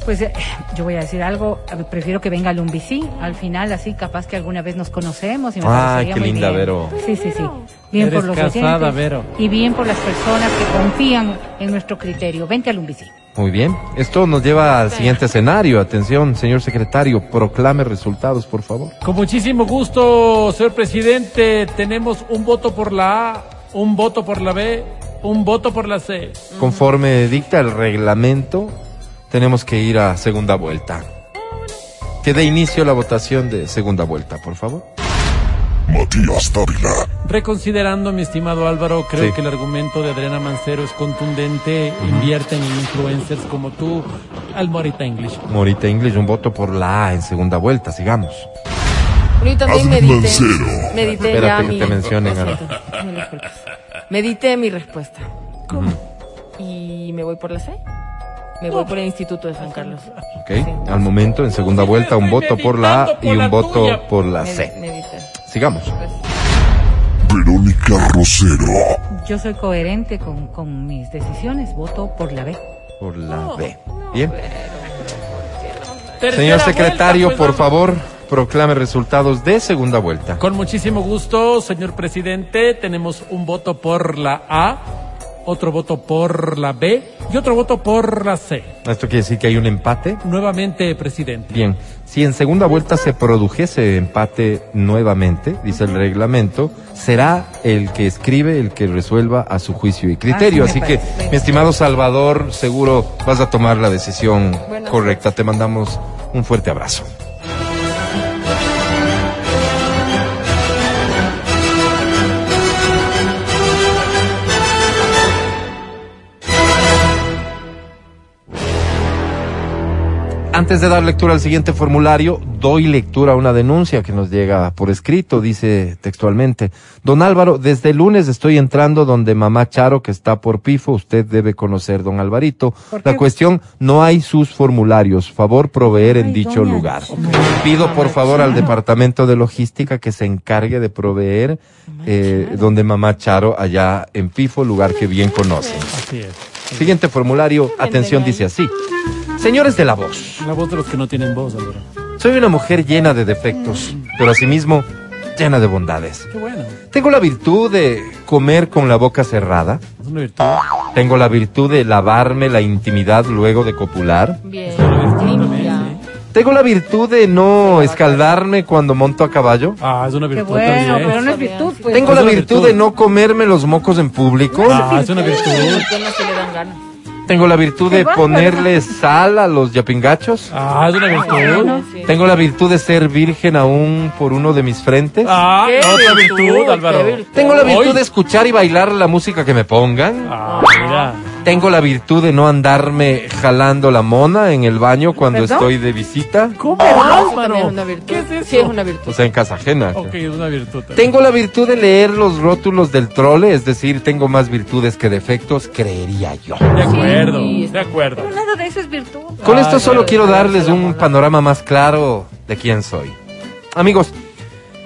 Pues eh, yo voy a decir algo, prefiero que venga Lumbici, al final así capaz que alguna vez nos conocemos y me Ay, parecería qué muy linda, bien. Vero. Sí, sí, sí. Bien Eres por los casada, oyentes Vero. y bien por las personas que confían en nuestro criterio. Vente a Lumbici. Muy bien. Esto nos lleva al siguiente escenario. Atención, señor secretario, proclame resultados, por favor. Con muchísimo gusto, señor presidente. Tenemos un voto por la A, un voto por la B, un voto por la C. Conforme dicta el reglamento, tenemos que ir a segunda vuelta. Que dé inicio la votación de segunda vuelta, por favor. Matías Dávila. Reconsiderando, mi estimado Álvaro, creo Sí. que el argumento de Adriana Mancero es contundente. Invierten en influencers como tú, al Morita English. Morita English, un voto por la A en segunda vuelta, sigamos. Yo también Adri medité, Mancero. medité Espérate ya que mi... te mencionen, disculpas. Medité mi respuesta. Y me voy por la C. Me voy por el Instituto de San Carlos. Ok. Al momento, en segunda vuelta, un voto por la A y un voto por la C. Sigamos. Verónica Rosero. Yo soy coherente con, con mis decisiones, voto por la B. Por la B. Bien. Señor secretario, vuelta, pues, por favor, proclame resultados de segunda vuelta. Con muchísimo gusto, señor presidente. Tenemos un voto por la A, otro voto por la B y otro voto por la C. Esto quiere decir que hay un empate. Nuevamente, presidente. Bien, si en segunda vuelta se produjese empate nuevamente, dice el reglamento, será el que escribe el que resuelva a su juicio y criterio. Así que, parece. mi estimado Salvador, seguro vas a tomar la decisión Buenas correcta. Te mandamos un fuerte abrazo. Antes de dar lectura al siguiente formulario, doy lectura a una denuncia que nos llega por escrito, dice textualmente. Don Álvaro, desde el lunes estoy entrando donde mamá Charo, que está por Pifo, usted debe conocer, don Alvarito. La cuestión, no hay sus formularios, favor proveer en Ay, dicho doña lugar. Pido por favor al departamento de logística que se encargue de proveer eh, donde mamá Charo, allá en Pifo, lugar que bien conocen. Así es. Siguiente formulario, atención, dice así. Señores de la voz. La voz de los que no tienen voz, Álvaro. Soy una mujer llena de defectos, pero asimismo llena de bondades. Qué bueno. Tengo la virtud de comer con la boca cerrada. Es una virtud. Tengo la virtud de lavarme la intimidad luego de copular. Bien. Es una virtud Limpia. también, sí. Tengo la virtud de no escaldarme cuando monto a caballo. Ah, es una Qué virtud bueno, también. pero no es virtud, pues. Tengo Es la virtud virtud. de no comerme los mocos en público. Ah, es una virtud. Que no se le dan ganas. Tengo la virtud de ponerle sal a los yapingachos. Ah, es una virtud. Tengo la virtud de ser virgen aún por uno de mis frentes. Ah, Qué otra virtud, Álvaro. virtud. Tengo la virtud de escuchar y bailar la música que me pongan. Ah, mira. Tengo la virtud de no andarme jalando la mona en el baño cuando ¿Perdón? estoy de visita. ¿Cómo, Álvaro? también es una virtud. ¿Qué es eso? Sí, es una virtud. O sea, en casa ajena. Ok, es una virtud. también. Tengo la virtud de leer los rótulos del trole, es decir, tengo más virtudes que defectos, creería yo. De acuerdo, Sí, de acuerdo. Pero nada de eso es virtud. Con Ah, esto solo claro. quiero darles un panorama más claro de quién soy. Amigos,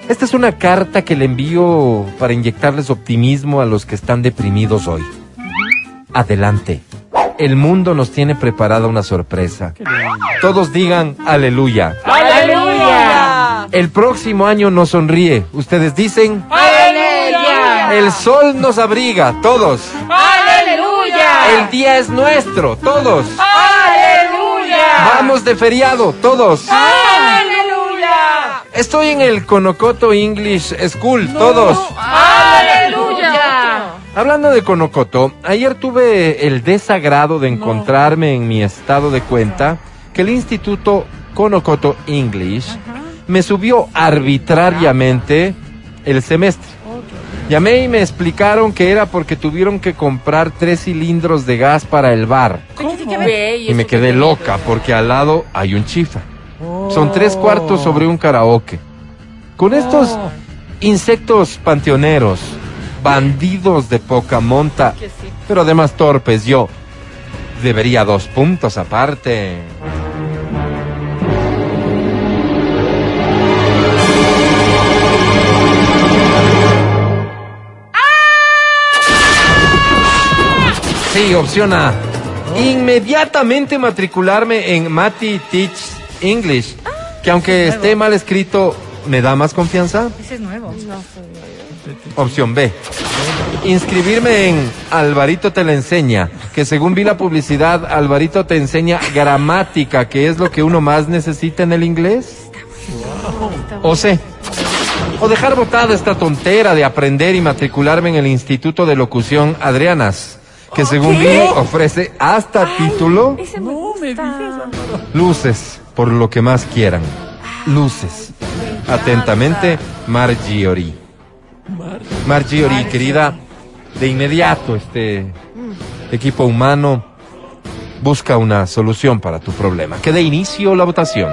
esta es una carta que le envío para inyectarles optimismo a los que están deprimidos hoy. Adelante. El mundo nos tiene preparada una sorpresa. Todos digan aleluya. ¡Aleluya! El próximo año nos sonríe. Ustedes dicen ¡Aleluya! el sol nos abriga. Todos. ¡Aleluya! El día es nuestro. Todos. ¡Aleluya! Vamos de feriado. Todos. ¡Aleluya! Estoy en el Conocoto English School. Todos. ¡Aleluya! Hablando de Conocoto, ayer tuve el desagrado de encontrarme en mi estado de cuenta que el Instituto Conocoto English me subió arbitrariamente el semestre. Llamé y me explicaron que era porque tuvieron que comprar tres cilindros de gas para el bar. Y me quedé que loca porque al lado hay un chifa. Oh. Son tres cuartos sobre un karaoke. Con estos Oh. insectos panteoneros, bandidos de poca monta, sí. pero además torpes, yo debería dos puntos aparte. Sí, opción A. Inmediatamente matricularme en Mati Teach English, que aunque esté mal escrito, me da más confianza. Ese es nuevo. Opción B. Inscribirme en Alvarito te la enseña, que según vi la publicidad, Alvarito te enseña gramática, que es lo que uno más necesita en el inglés. O C. O dejar botada esta tontera de aprender y matricularme en el Instituto de Locución Adrianas, que según vi ofrece hasta título No me luces, por lo que más quieran. Luces. Atentamente, Margiori. Margiori, querida, de inmediato este equipo humano busca una solución para tu problema. Que dé inicio la votación.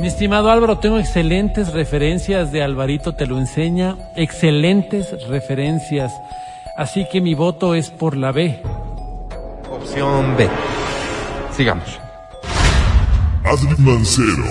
Mi estimado Álvaro, tengo excelentes referencias de Alvarito, te lo enseña. Excelentes referencias. Así que mi voto es por la B. Opción B. Sigamos. Adri Mancero.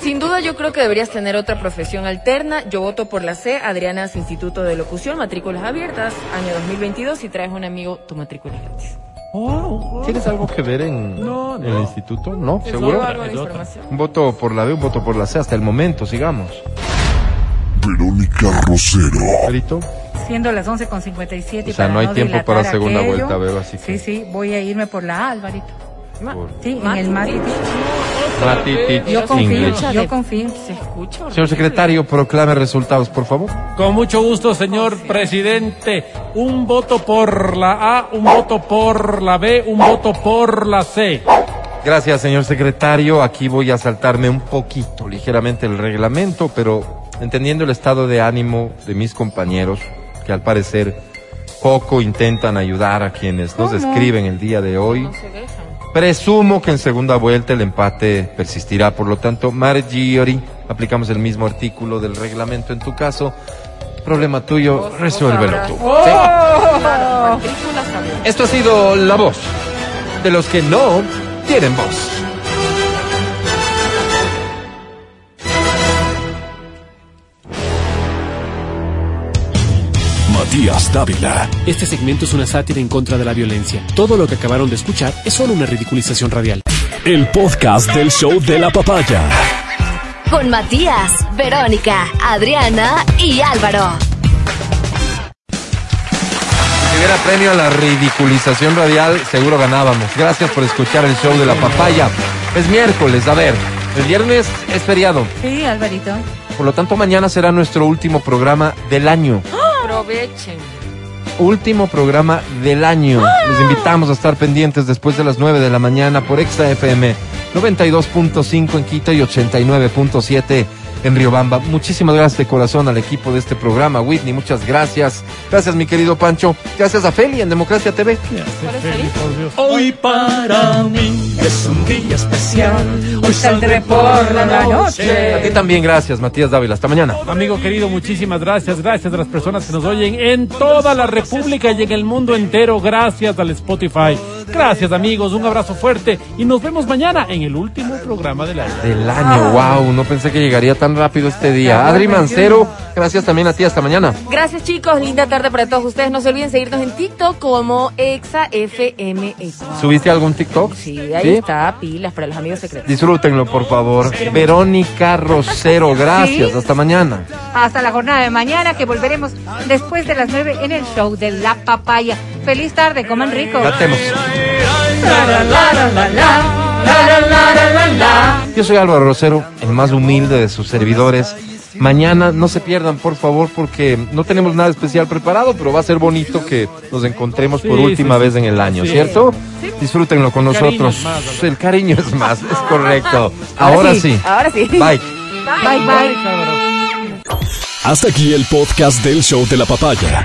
Sin duda yo creo que deberías tener otra profesión alterna. Yo voto por la C, Adriana's Instituto de Locución, matrículas abiertas, año 2022. Si traes un amigo, tu matrícula es gratis. Oh, ¿Tienes algo que ver en, No, en el instituto? ¿No? Es ¿Seguro? otra. es otra. Un voto por la B, un voto por la C. Hasta el momento, sigamos. Verónica Rosero. Perito. Siendo las 11 con 57 O sea, para no hay tiempo para segunda aquello. vuelta, veo, así que- Sí, sí, voy a irme por la A, Alvarito. Ma- Sí, en el Mati. Teach. Mati Teach Yo confío, yo confío. Se escucha. Señor secretario, proclame resultados, por favor. Con mucho gusto, señor presidente. Un voto por la A, un voto por la B, un voto por la C. Gracias, señor secretario. Aquí voy a saltarme un poquito, ligeramente el reglamento, pero entendiendo el estado de ánimo de mis compañeros, que al parecer poco intentan ayudar a quienes nos escriben el día de hoy. No se dejan. Presumo que en segunda vuelta el empate persistirá, por lo tanto, Margiori, aplicamos el mismo artículo del reglamento en tu caso. Problema tuyo, resuélvelo tú. sabía. Esto ha sido la voz de los que no tienen voz. Matías Dávila. Este segmento es una sátira en contra de la violencia. Todo lo que acabaron de escuchar es solo una ridiculización radial. El podcast del show de la papaya. Con Matías, Verónica, Adriana y Álvaro. Si hubiera premio a la ridiculización radial, seguro ganábamos. Gracias por escuchar el show de la papaya. Es miércoles, a ver, el viernes es feriado. Sí, Alvarito. Por lo tanto, mañana será nuestro último programa del año. Aprovechen. Último programa del año. Les invitamos a estar pendientes después de las 9 de la mañana por Extra FM 92.5 en Quito y 89.7 en Riobamba. Muchísimas gracias de corazón al equipo de este programa. Whitney, muchas gracias. Gracias, mi querido Pancho. Gracias a Feli en Democracia TV. Hoy para mí es un día especial. Hoy saldré por la A noche. ti también, gracias, Matías Dávila. Hasta mañana. Amigo querido, muchísimas gracias. Gracias a las personas que nos oyen en toda la República y en el mundo entero. Gracias al Spotify. Gracias, amigos. Un abrazo fuerte y nos vemos mañana en el último programa del año. Del año, wow, no pensé que llegaría tan rápido este día. Adri Mancero, gracias también a ti, hasta mañana. Gracias chicos, linda tarde para todos ustedes. No se olviden seguirnos en TikTok como ExaFM Ecuador. ¿Subiste algún TikTok? Sí, ahí ¿Sí? está, pilas para los amigos secretos. Disfrútenlo, por favor. Verónica Rosero, gracias, Sí. hasta mañana. Hasta la jornada de mañana que volveremos después de las 9 en el show de La Papaya feliz tarde, coman rico. Cantemos. Yo soy Álvaro Rosero, el más humilde de sus servidores. Mañana no se pierdan, por favor, porque no tenemos nada especial preparado, pero va a ser bonito que nos encontremos por última vez en el año, ¿cierto? Disfrútenlo con nosotros. El cariño es más, es correcto. Ahora, sí. Ahora sí. Bye, bye. bye. Hasta aquí el podcast del show de la papaya.